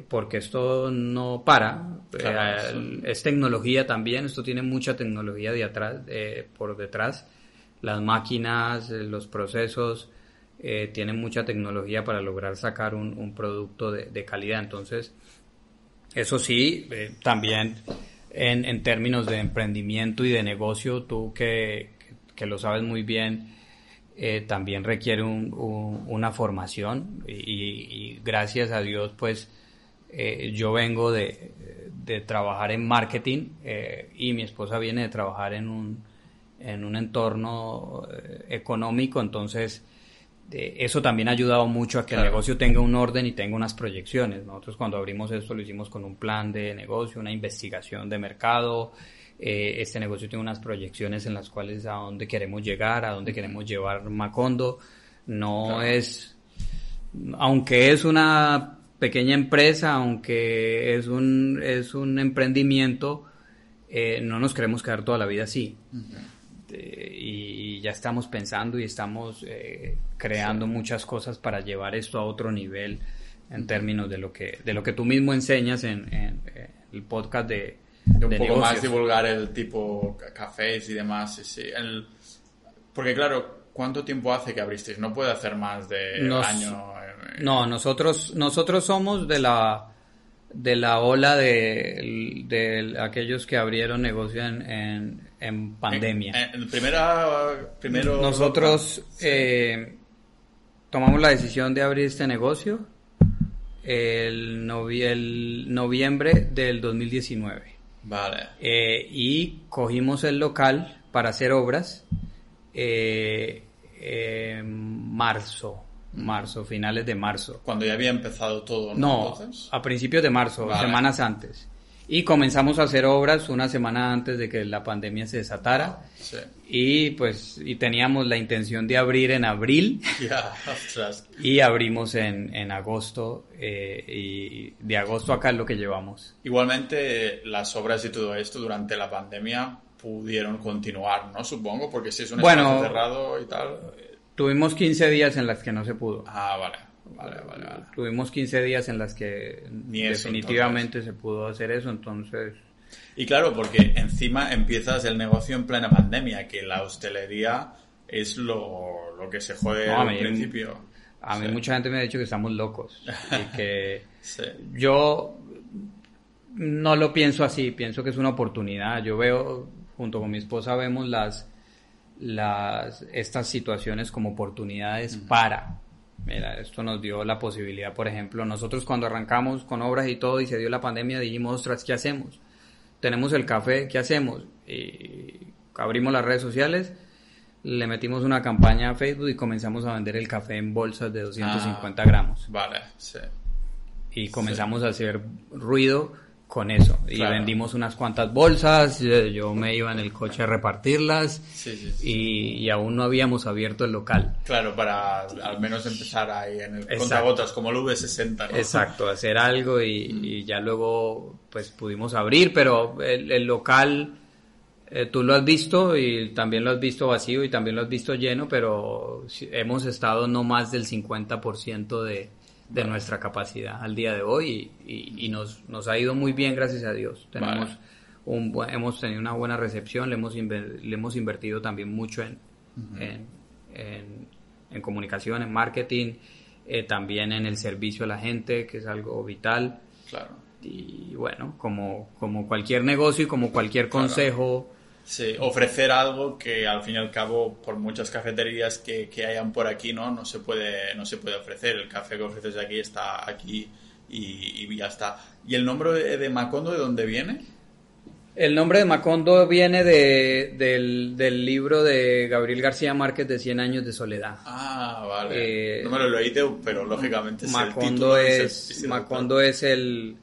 porque esto no para, eh, es tecnología también, esto tiene mucha tecnología de atrás, eh, por detrás, las máquinas, eh, los procesos, tienen mucha tecnología para lograr sacar un, producto de, calidad, entonces, eso sí, también en, en, términos de emprendimiento y de negocio, tú que, que lo sabes muy bien, también requiere una formación. Y, y gracias a Dios, pues, eh, yo vengo de, trabajar en marketing eh, y mi esposa viene de trabajar en un, en un entorno eh, económico, entonces eso también ha ayudado mucho a que el negocio tenga un orden y tenga unas proyecciones. Nosotros cuando abrimos esto lo hicimos con un plan de negocio, una investigación de mercado. este negocio tiene unas proyecciones en las cuales a dónde queremos llegar, a dónde queremos llevar Macondo. No es, aunque es una pequeña empresa, aunque es un, es un emprendimiento, eh, no nos queremos quedar toda la vida así. y ya estamos pensando y estamos eh, creando muchas cosas para llevar esto a otro nivel en términos de lo que, de lo que tú mismo enseñas en, eh, el podcast de, de un poco más divulgar el tipo cafés y demás. Sí, porque claro, ¿cuánto tiempo hace que abristeis? No puede hacer más de un año no, nosotros, nosotros somos de la de la ola de, de aquellos que abrieron negocio en, en, pandemia. En, primera, primero nosotros eh, tomamos la decisión de abrir este negocio el, el noviembre del 2019. Vale. Eh, y cogimos el local para hacer obras eh, en marzo marzo, finales de marzo. Cuando ya había empezado todo, ¿no? a principios de marzo, semanas antes. Y comenzamos a hacer obras una semana antes de que la pandemia se desatara. Sí. Y pues, y teníamos la intención de abrir en abril. y abrimos en, en agosto. Eh, y de agosto acá es lo que llevamos. Igualmente, las obras y todo esto durante la pandemia pudieron continuar, ¿no? Supongo, porque si es un bueno, cerrado y tal. Tuvimos 15 días en las que no se pudo. Ah, vale. Vale, vale, Tuvimos 15 días en las que definitivamente se pudo hacer eso, entonces... Y claro, porque encima empiezas el negocio en plena pandemia, que la hostelería es lo, lo que se jode al principio. A mí mucha gente me ha dicho que estamos locos y que yo no lo pienso así, pienso que es una oportunidad. Yo veo, junto con mi esposa, vemos las las, estas situaciones como oportunidades para. Mira, esto nos dio la posibilidad, por ejemplo, nosotros cuando arrancamos con obras y todo y se dio la pandemia, dijimos, ostras, ¿qué hacemos? Tenemos el café, ¿qué hacemos? Y abrimos las redes sociales, le metimos una campaña a Facebook y comenzamos a vender el café en bolsas de 250 gramos. Vale, sí. Y comenzamos a hacer ruido con eso. Y Claro. vendimos unas cuantas bolsas, eh, yo me iba en el coche a repartirlas Sí, sí, sí. y, y aún no habíamos abierto el local. Claro, para al menos empezar ahí en el Exacto. contagotas, como el V60, ¿no? Exacto, hacer algo y, y ya luego pues pudimos abrir, pero el, el local eh, tú lo has visto y también lo has visto vacío y también lo has visto lleno, pero hemos estado no más del 50% de, de nuestra capacidad al día de hoy y, y- y nos, nos ha ido muy bien gracias a Dios. Tenemos Vale. un hemos tenido una buena recepción, le hemos, le hemos invertido también mucho en, en, en- en comunicación, en marketing, eh, también en el servicio a la gente, que es algo vital. Claro. Y bueno, como, como cualquier negocio y como cualquier Claro. Sí, ofrecer algo que al fin y al cabo, por muchas cafeterías que, que hayan por aquí, ¿no? No se puede, no se puede ofrecer. El café que ofreces aquí está aquí y, y ya está. ¿Y el nombre de, de Macondo de dónde viene? El nombre de Macondo viene de, del, del libro de Gabriel García Márquez de 100 años de soledad. Ah, vale. Eh, no me lo he leído, pero lógicamente es el Macondo título, es, Macondo es el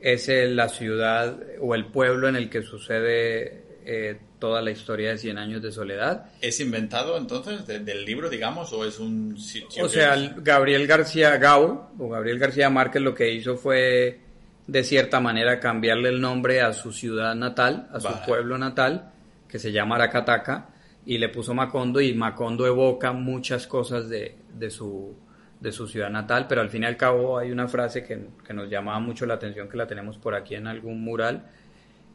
es el- la ciudad o el pueblo en el que sucede eh, toda la historia de 100 años de soledad. ¿Es inventado entonces de- del libro, digamos, o es un sitio? O sea, el Gabriel García Gao o Gabriel García Márquez lo que hizo fue de cierta manera cambiarle el nombre a su ciudad natal, a su Vale. pueblo natal, que se llama Aracataca, y le puso Macondo y Macondo evoca muchas cosas de, de su de su ciudad natal, pero al fin y al cabo hay una frase que, que nos llamaba mucho la atención, que la tenemos por aquí en algún mural,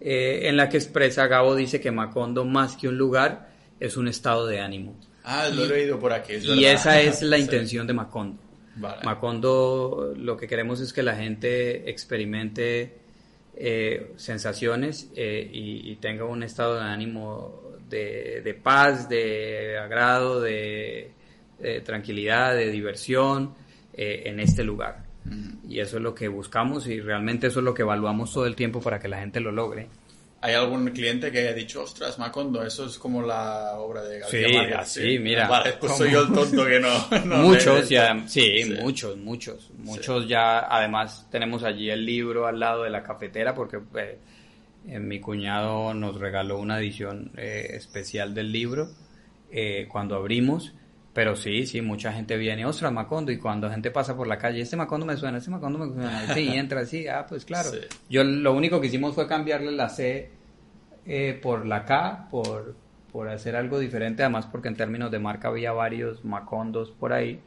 eh, en la que expresa Gabo dice que Macondo más que un lugar es un estado de ánimo. Ah, lo he leído por aquí. es Y verdad. esa es la intención de Macondo. Vale. Macondo, lo que queremos es que la gente experimente eh, sensaciones eh, y, y tenga un estado de ánimo de, de paz, de agrado, de, de tranquilidad, de diversión en este lugar. Y eso es lo que buscamos y realmente eso es lo que evaluamos todo el tiempo para que la gente lo logre. ¿Hay algún cliente que haya dicho, ostras, Macondo, eso es como la obra de García Sí, Márquez"? así, mira. Vale, pues soy yo el tonto que no. no muchos, ya, sí, Sí. muchos, muchos, muchos ya, además tenemos allí el libro al lado de la cafetera porque eh, eh, mi cuñado nos regaló una edición eh, especial del libro eh, cuando abrimos, pero sí, sí, mucha gente viene, ostras, Macondo, y cuando la gente pasa por la calle, este Macondo me suena, este Macondo me suena, sí, y entra así, ah, pues claro. Sí. Yo lo único que hicimos fue cambiarle la C eh, por la K, por, por hacer algo diferente, además porque en términos de marca había varios Macondos por ahí.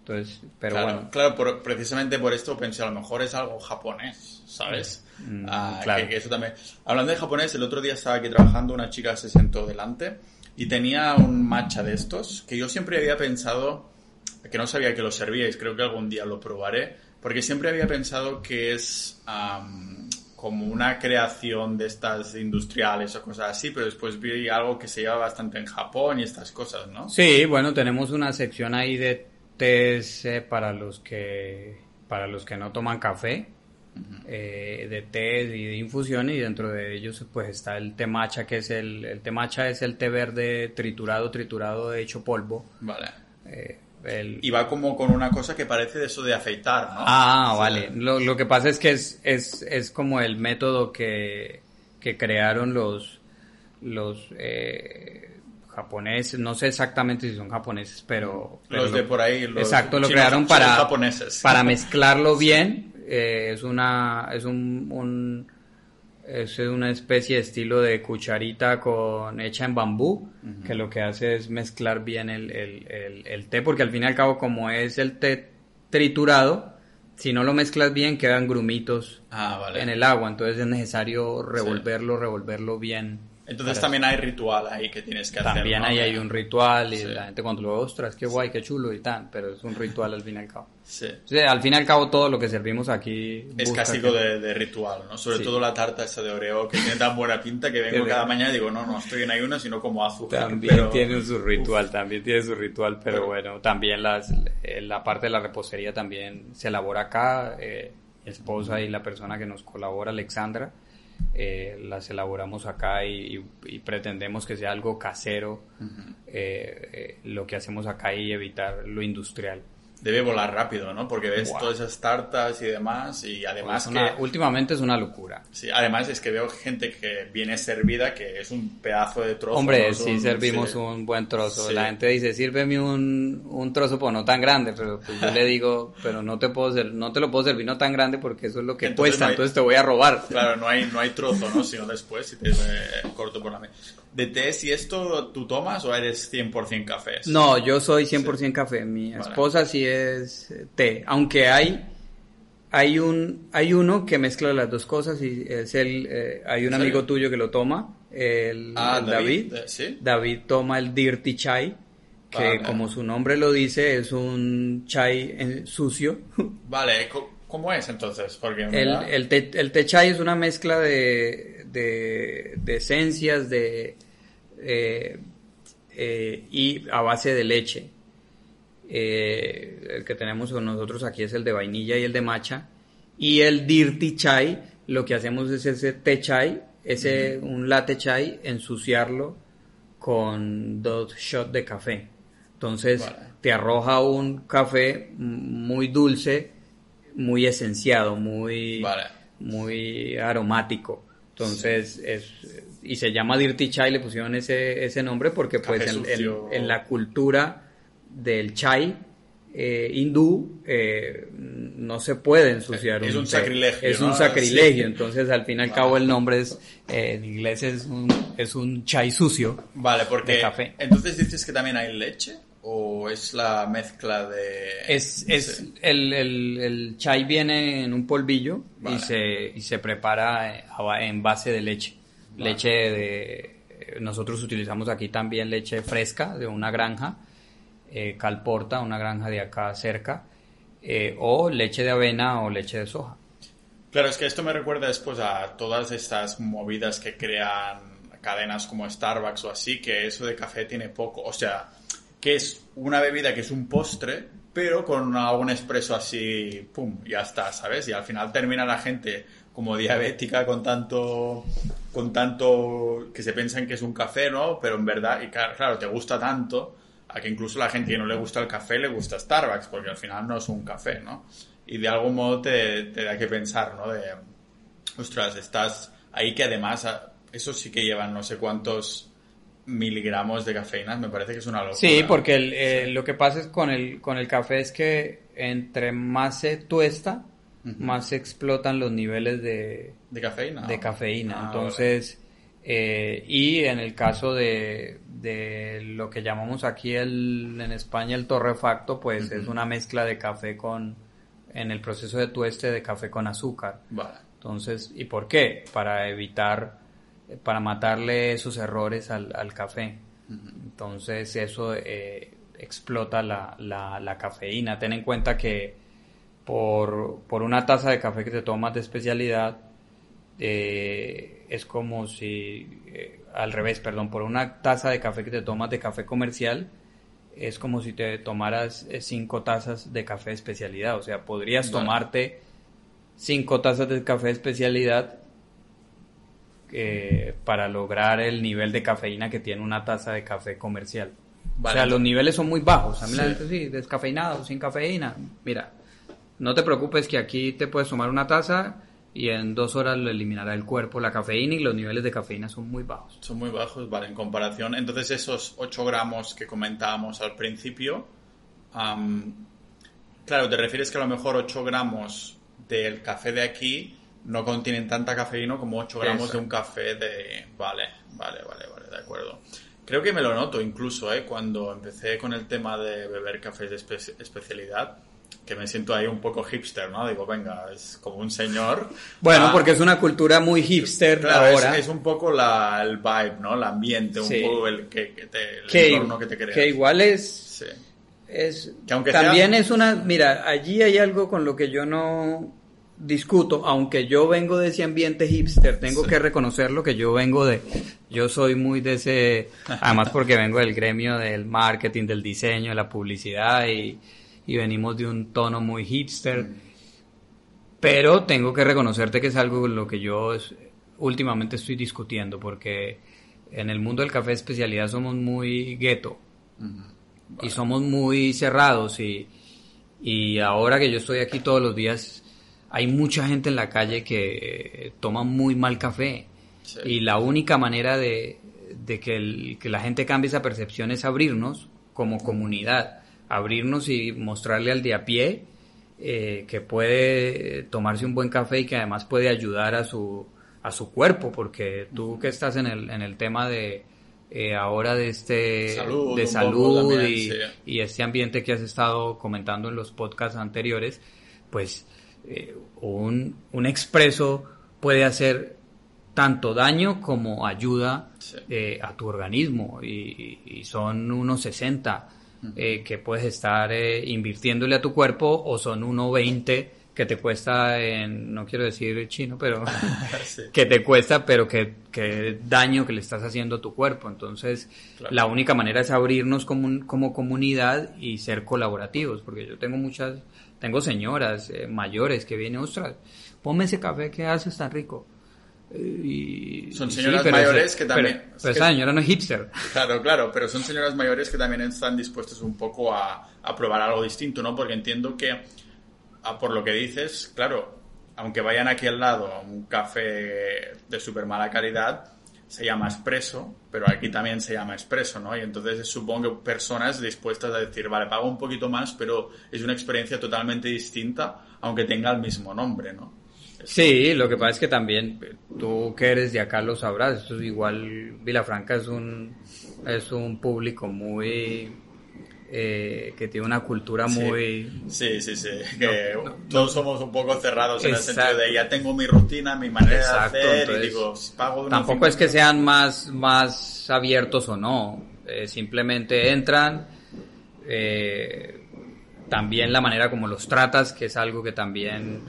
Entonces, pero claro, bueno, claro, por- precisamente por esto pensé, a lo mejor es algo japonés, ¿sabes? Mm, Ah, claro. que, que eso también. Hablando de japonés, el otro día estaba aquí trabajando, una chica se sentó delante y tenía un matcha de estos que yo siempre había pensado, que no sabía que lo servíais, creo que algún día lo probaré, porque siempre había pensado que es am, como una creación de estas industriales o cosas así, pero después vi algo que se lleva bastante en Japón y estas cosas, ¿no? sí, bueno, tenemos una sección ahí de tés eh, para los que para los que no toman café, eh, de tés y de infusiones y dentro de ellos pues está el té matcha que es el el té matcha es el té verde triturado, triturado hecho polvo. Vale. eh, el- Y va como con una cosa que parece de eso de afeitar, ¿no? Ah, O sea, vale. Lo, lo que pasa es que es, es, es como el método que, que crearon los, los eh, japoneses, no sé exactamente si son japoneses, pero... pero Los lo- de por ahí, los exacto, lo crearon para, japoneses. para mezclarlo bien. Eh, es una, es un, un- es una especie de estilo de cucharita con hecha en bambú, que lo que hace es mezclar bien el, el- el- el té, porque al fin y al cabo, como es el té triturado, si no lo mezclas bien, quedan grumitos Ah, vale. en el agua, entonces es necesario revolverlo, revolverlo bien. Entonces también hay ritual ahí que tienes que hacer. También ¿no? ahí hay un ritual y Sí. la gente cuando lo ve, ostras, qué guay, qué chulo y tal, pero es un ritual al fin y al cabo. Sí. Al fin y al cabo todo lo que servimos aquí Es casi que- de, de ritual, ¿no? Sobre Sí. todo la tarta esa de Oreo que tiene tan buena pinta que vengo cada mañana y digo, no, no estoy en ayuno, sino como azúcar. También pero- tiene su ritual, también tiene su ritual, pero, Pero- bueno, también las, eh, la parte de la repostería también se elabora acá. eh, esposa y la persona que nos colabora, Alexandra, eh, las elaboramos acá y, y- y pretendemos que sea algo casero eh, eh, lo que hacemos acá y evitar lo industrial. Debe volar rápido, ¿no? Porque ves Guau. todas esas tartas y demás y además Es una- que... últimamente es una locura. Sí, además es que veo gente que viene servida que es un pedazo de trozo. Hombre, ¿no? sí Un- servimos sí. un buen trozo. Sí. La gente dice, sírveme un, un trozo, pues no tan grande, pero pues yo le digo, pero no te puedo ser- no te lo puedo servir no tan grande porque eso es lo que Entonces cuesta, no hay- entonces te voy a robar. Claro, no hay, no hay trozo, ¿no? Sino después, si te eh, corto por la media. ¿De té, si esto tú tomas o eres 100% cafés? No, yo soy 100% café. Mi Vale. esposa sí es eh, té. Aunque hay, hay un, hay uno que mezcla las dos cosas y es el, eh, hay un ¿En amigo tuyo que lo toma, el, Ah, el David, David. eh, ¿sí? David toma el Dirty Chai, que Vale. como su nombre lo dice, es un chai sucio. Vale, ¿cómo es entonces? Porque en El, verdad- el, té, el té chai es una mezcla de, de, de esencias de, eh, eh, y a base de leche. Eh, el que tenemos con nosotros aquí es el de vainilla y el de matcha. Y el dirty chai, lo que hacemos es ese té chai, ese, un latte chai, ensuciarlo con dos shots de café. Entonces Vale. te arroja un café muy dulce, muy esenciado, muy, Vale. muy aromático. Entonces, es, y se llama Dirty Chai, le pusieron ese, ese nombre porque pues en, en- sucio. en la cultura del chai eh, hindú eh, no se puede ensuciar Es un sacrilegio, Es ¿no? un sacrilegio, Sí. entonces al fin y al Vale. cabo el nombre es, eh, en inglés es un, es un chai sucio. Vale, porque... de café. Entonces dices que también hay leche o es la mezcla de... Es, es el, el, el chai viene en un polvillo Vale. y, se, y se prepara en base de leche. Vale. Leche de... eh, Nosotros utilizamos aquí también leche fresca de una granja, eh, Calporta, una granja de acá cerca, eh, o leche de avena o leche de soja. Claro, es que esto me recuerda después a todas estas movidas que crean cadenas como Starbucks o así, que eso de café tiene poco. O sea, que es una bebida que es un postre, pero con algún expreso así, pum, ya está, ¿sabes? Y al final termina la gente como diabética con tanto, con tanto que se piensan que es un café, ¿no? Pero en verdad, y claro, te gusta tanto, a que incluso la gente que no le gusta el café le gusta Starbucks, porque al final no es un café, ¿no? Y de algún modo te, te da que pensar, ¿no? De, ostras, estás ahí que además, eso sí que llevan no sé cuántos miligramos de cafeína, me parece que es una locura. Sí, porque el, eh, lo que pasa es con el, con el café es que entre más se tuesta, más se explotan los niveles de, ¿De cafeína? de cafeína. Ah, Entonces, eh, y en el caso de, de lo que llamamos aquí el, en España el torrefacto, pues es una mezcla de café con, en el proceso de tueste de café con azúcar. Vale. Entonces, ¿y por qué? Para evitar, para matarle esos errores al, al café. Entonces, eso eh, explota la, la, la cafeína. Ten en cuenta que por, por una taza de café que te tomas de especialidad, eh, es como si, eh, al revés, perdón, por una taza de café que te tomas de café comercial, es como si te tomaras eh, cinco tazas de café de especialidad. O sea, podrías tomarte cinco tazas de café de especialidad eh, para lograr el nivel de cafeína que tiene una taza de café comercial. Vale, o sea, los niveles son muy bajos. A mí la Sí. gente sí, descafeinado, sin cafeína. Mira, no te preocupes que aquí te puedes tomar una taza y en dos horas lo eliminará el cuerpo la cafeína y los niveles de cafeína son muy bajos. Son muy bajos, vale, en comparación. Entonces, esos 8 gramos que comentábamos al principio, am, claro, te refieres que a lo mejor 8 gramos del café de aquí no contienen tanta cafeína como 8 gramos Exacto. de un café de... Vale, vale, vale, vale, de acuerdo. Creo que me lo noto incluso, ¿eh? Cuando empecé con el tema de beber cafés de espe- especialidad, que me siento ahí un poco hipster, ¿no? Digo, venga, es como un señor. Bueno, Ah, porque es una cultura muy hipster Claro, ahora. es un poco la, el vibe, ¿no? El ambiente, Sí. un poco el, que, que te, el que, entorno que te creas. que igual es Sí. es Que aunque también sea- es una mira allí hay algo con lo que yo no discuto aunque yo vengo de ese ambiente hipster tengo Sí. que reconocerlo que yo vengo de yo soy muy de ese además porque vengo del gremio del marketing del diseño de la publicidad y, y venimos de un tono muy hipster. Mm. pero tengo que reconocerte que es algo lo que yo últimamente estoy discutiendo porque en el mundo del café de especialidad somos muy gueto y somos muy cerrados y, y ahora que yo estoy aquí todos los días hay mucha gente en la calle que toma muy mal café. Y la única manera de, de que, el- que la gente cambie esa percepción es abrirnos como comunidad, abrirnos y mostrarle al de a pie eh, que puede tomarse un buen café y que además puede ayudar a su, a su cuerpo, porque tú que estás en el, en el tema de eh, ahora de este Salud, de salud también, y, sí. y este ambiente que has estado comentando en los podcasts anteriores, pues eh, un, un expreso puede hacer tanto daño como ayuda Sí. eh, a tu organismo y, y son unos 60 eh, que puedes estar eh, invirtiéndole a tu cuerpo o son 1.20 que te cuesta en, no quiero decir chino, pero Sí. que te cuesta, pero que, que daño que le estás haciendo a tu cuerpo. Entonces, Claro. la única manera es abrirnos como, un- como comunidad y ser colaborativos, porque yo tengo muchas, tengo señoras eh, mayores que vienen, ostras, ponme ese café que haces tan rico. Eh, Y, Son y señoras mayores que también- Pero, pero esa señora no es hipster. Claro, claro, pero son señoras mayores que también están dispuestas un poco a, a probar algo distinto, ¿no? Porque entiendo que, a por lo que dices, claro, aunque vayan aquí al lado a un café de súper mala calidad, se llama expreso, pero aquí también se llama expreso, ¿no? Y entonces supongo que personas dispuestas a decir, vale, pago un poquito más, pero es una experiencia totalmente distinta, aunque tenga el mismo nombre, ¿no? Sí, lo que pasa es que también tú que eres de acá lo sabrás. Esto es igual, Vilafranca es un es un público muy eh, que tiene una cultura muy Sí, sí, sí. Que todos somos un poco cerrados en el sentido de ya tengo mi rutina, mi manera Exacto, de hacer entonces, y digo, pago tampoco es que 50, sean más más abiertos o no. Eh, simplemente entran. eh, también la manera como los tratas, que es algo que también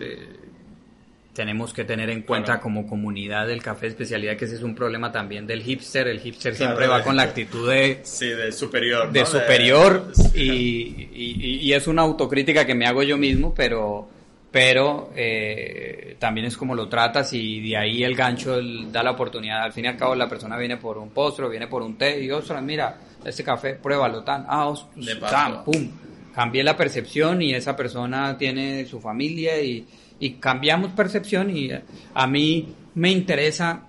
tenemos que tener en cuenta Claro. como comunidad del café de especialidad, que ese es un problema también del hipster. El hipster Claro, siempre va con la actitud de, Sí, de superior. de ¿no? superior y, y- y es una autocrítica que me hago yo mismo, pero, pero eh, también es como lo tratas y de ahí el gancho el- da la oportunidad. Al fin y al cabo la persona viene por un postre, viene por un té y ostras, mira, este café, pruébalo, tan, ah, os- De paso. tan, pum. Cambié la percepción y esa persona tiene su familia y, y cambiamos percepción y eh, a mí me interesa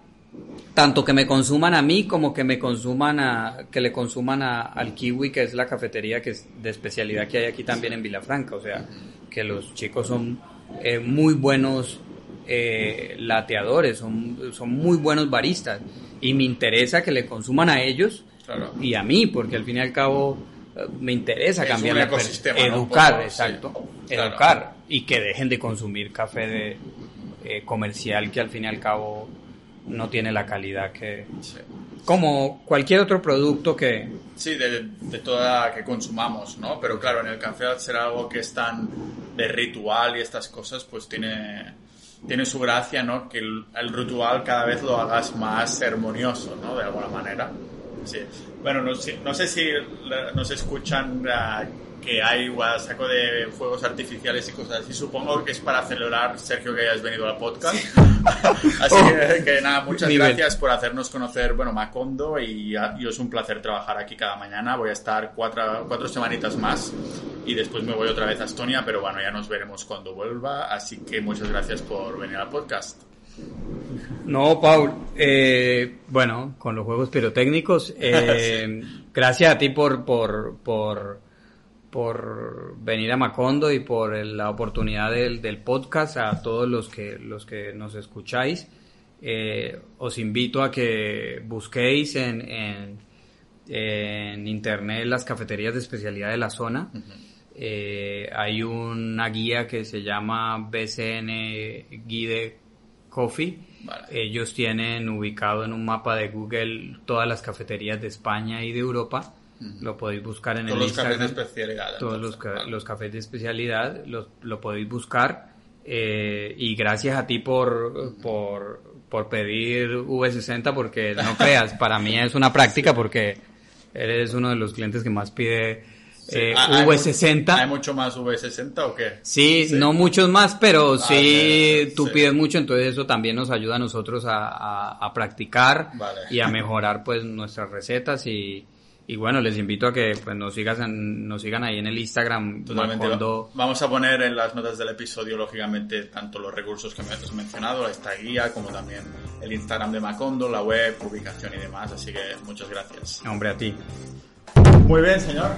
tanto que me consuman a mí como que me consuman a que le consuman a, al kiwi que es la cafetería que es de especialidad que hay aquí también en Vilafranca o sea que los chicos son eh, muy buenos eh, lateadores son, son muy buenos baristas y me interesa que le consuman a ellos Claro. y a mí porque al fin y al cabo me interesa Es cambiar per- ecosistema, ¿no? Educar sí. exacto Claro. educar y que dejen de consumir café de eh, comercial que al fin y al cabo no tiene la calidad que Sí. como cualquier otro producto que Sí, de, de toda que consumamos, ¿no? Pero claro, en el café al ser algo que es tan de ritual y estas cosas, pues tiene, tiene su gracia, ¿no? Que el, el ritual cada vez lo hagas más armonioso, ¿no? De alguna manera. Sí. Bueno, no, sé- no sé si nos escuchan que hay saco de fuegos artificiales y cosas así. Supongo que es para celebrar, Sergio, que hayas venido al podcast. así que, que nada, muchas gracias por hacernos conocer, bueno, Macondo y, y es un placer trabajar aquí cada mañana. Voy a estar cuatro, cuatro semanitas más y después me voy otra vez a Estonia, pero bueno, ya nos veremos cuando vuelva. Así que muchas gracias por venir al podcast. No Paul eh, bueno con los juegos pirotécnicos eh, gracias a ti por por por por venir a Macondo y por la oportunidad del, del podcast a todos los que los que nos escucháis Eh, os invito a que busquéis en, en, en internet las cafeterías de especialidad de la zona. Eh, hay una guía que se llama BCN Guide Coffee. Vale. Ellos tienen ubicado en un mapa de Google todas las cafeterías de España y de Europa. Lo podéis buscar en Todos el los cafés de Instagram. especialidad. Todos los, ca- vale. los cafés de especialidad los, lo podéis buscar. eh, y gracias a ti por, por, por pedir V60 porque no creas, para mí es una práctica porque eres uno de los clientes que más pide eh, Ah, ¿Hay mu- V60. ¿Hay mucho más V60 o qué? Sí, no muchos más, pero sí ok, tú sí. pides mucho, entonces eso también nos ayuda a nosotros a, a- a practicar Vale. y a mejorar pues nuestras recetas y, y bueno, les invito a que pues nos sigas en- nos sigan ahí en el Instagram Totalmente. Macondo. Vamos a poner en las notas del episodio, lógicamente, tanto los recursos que me has mencionado, esta guía, como también el Instagram de Macondo, la web, publicación y demás. Así que muchas gracias. Hombre, a ti. Muy bien, señor.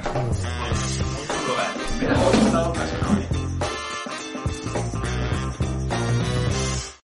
Mira, hemos estado casi una hora.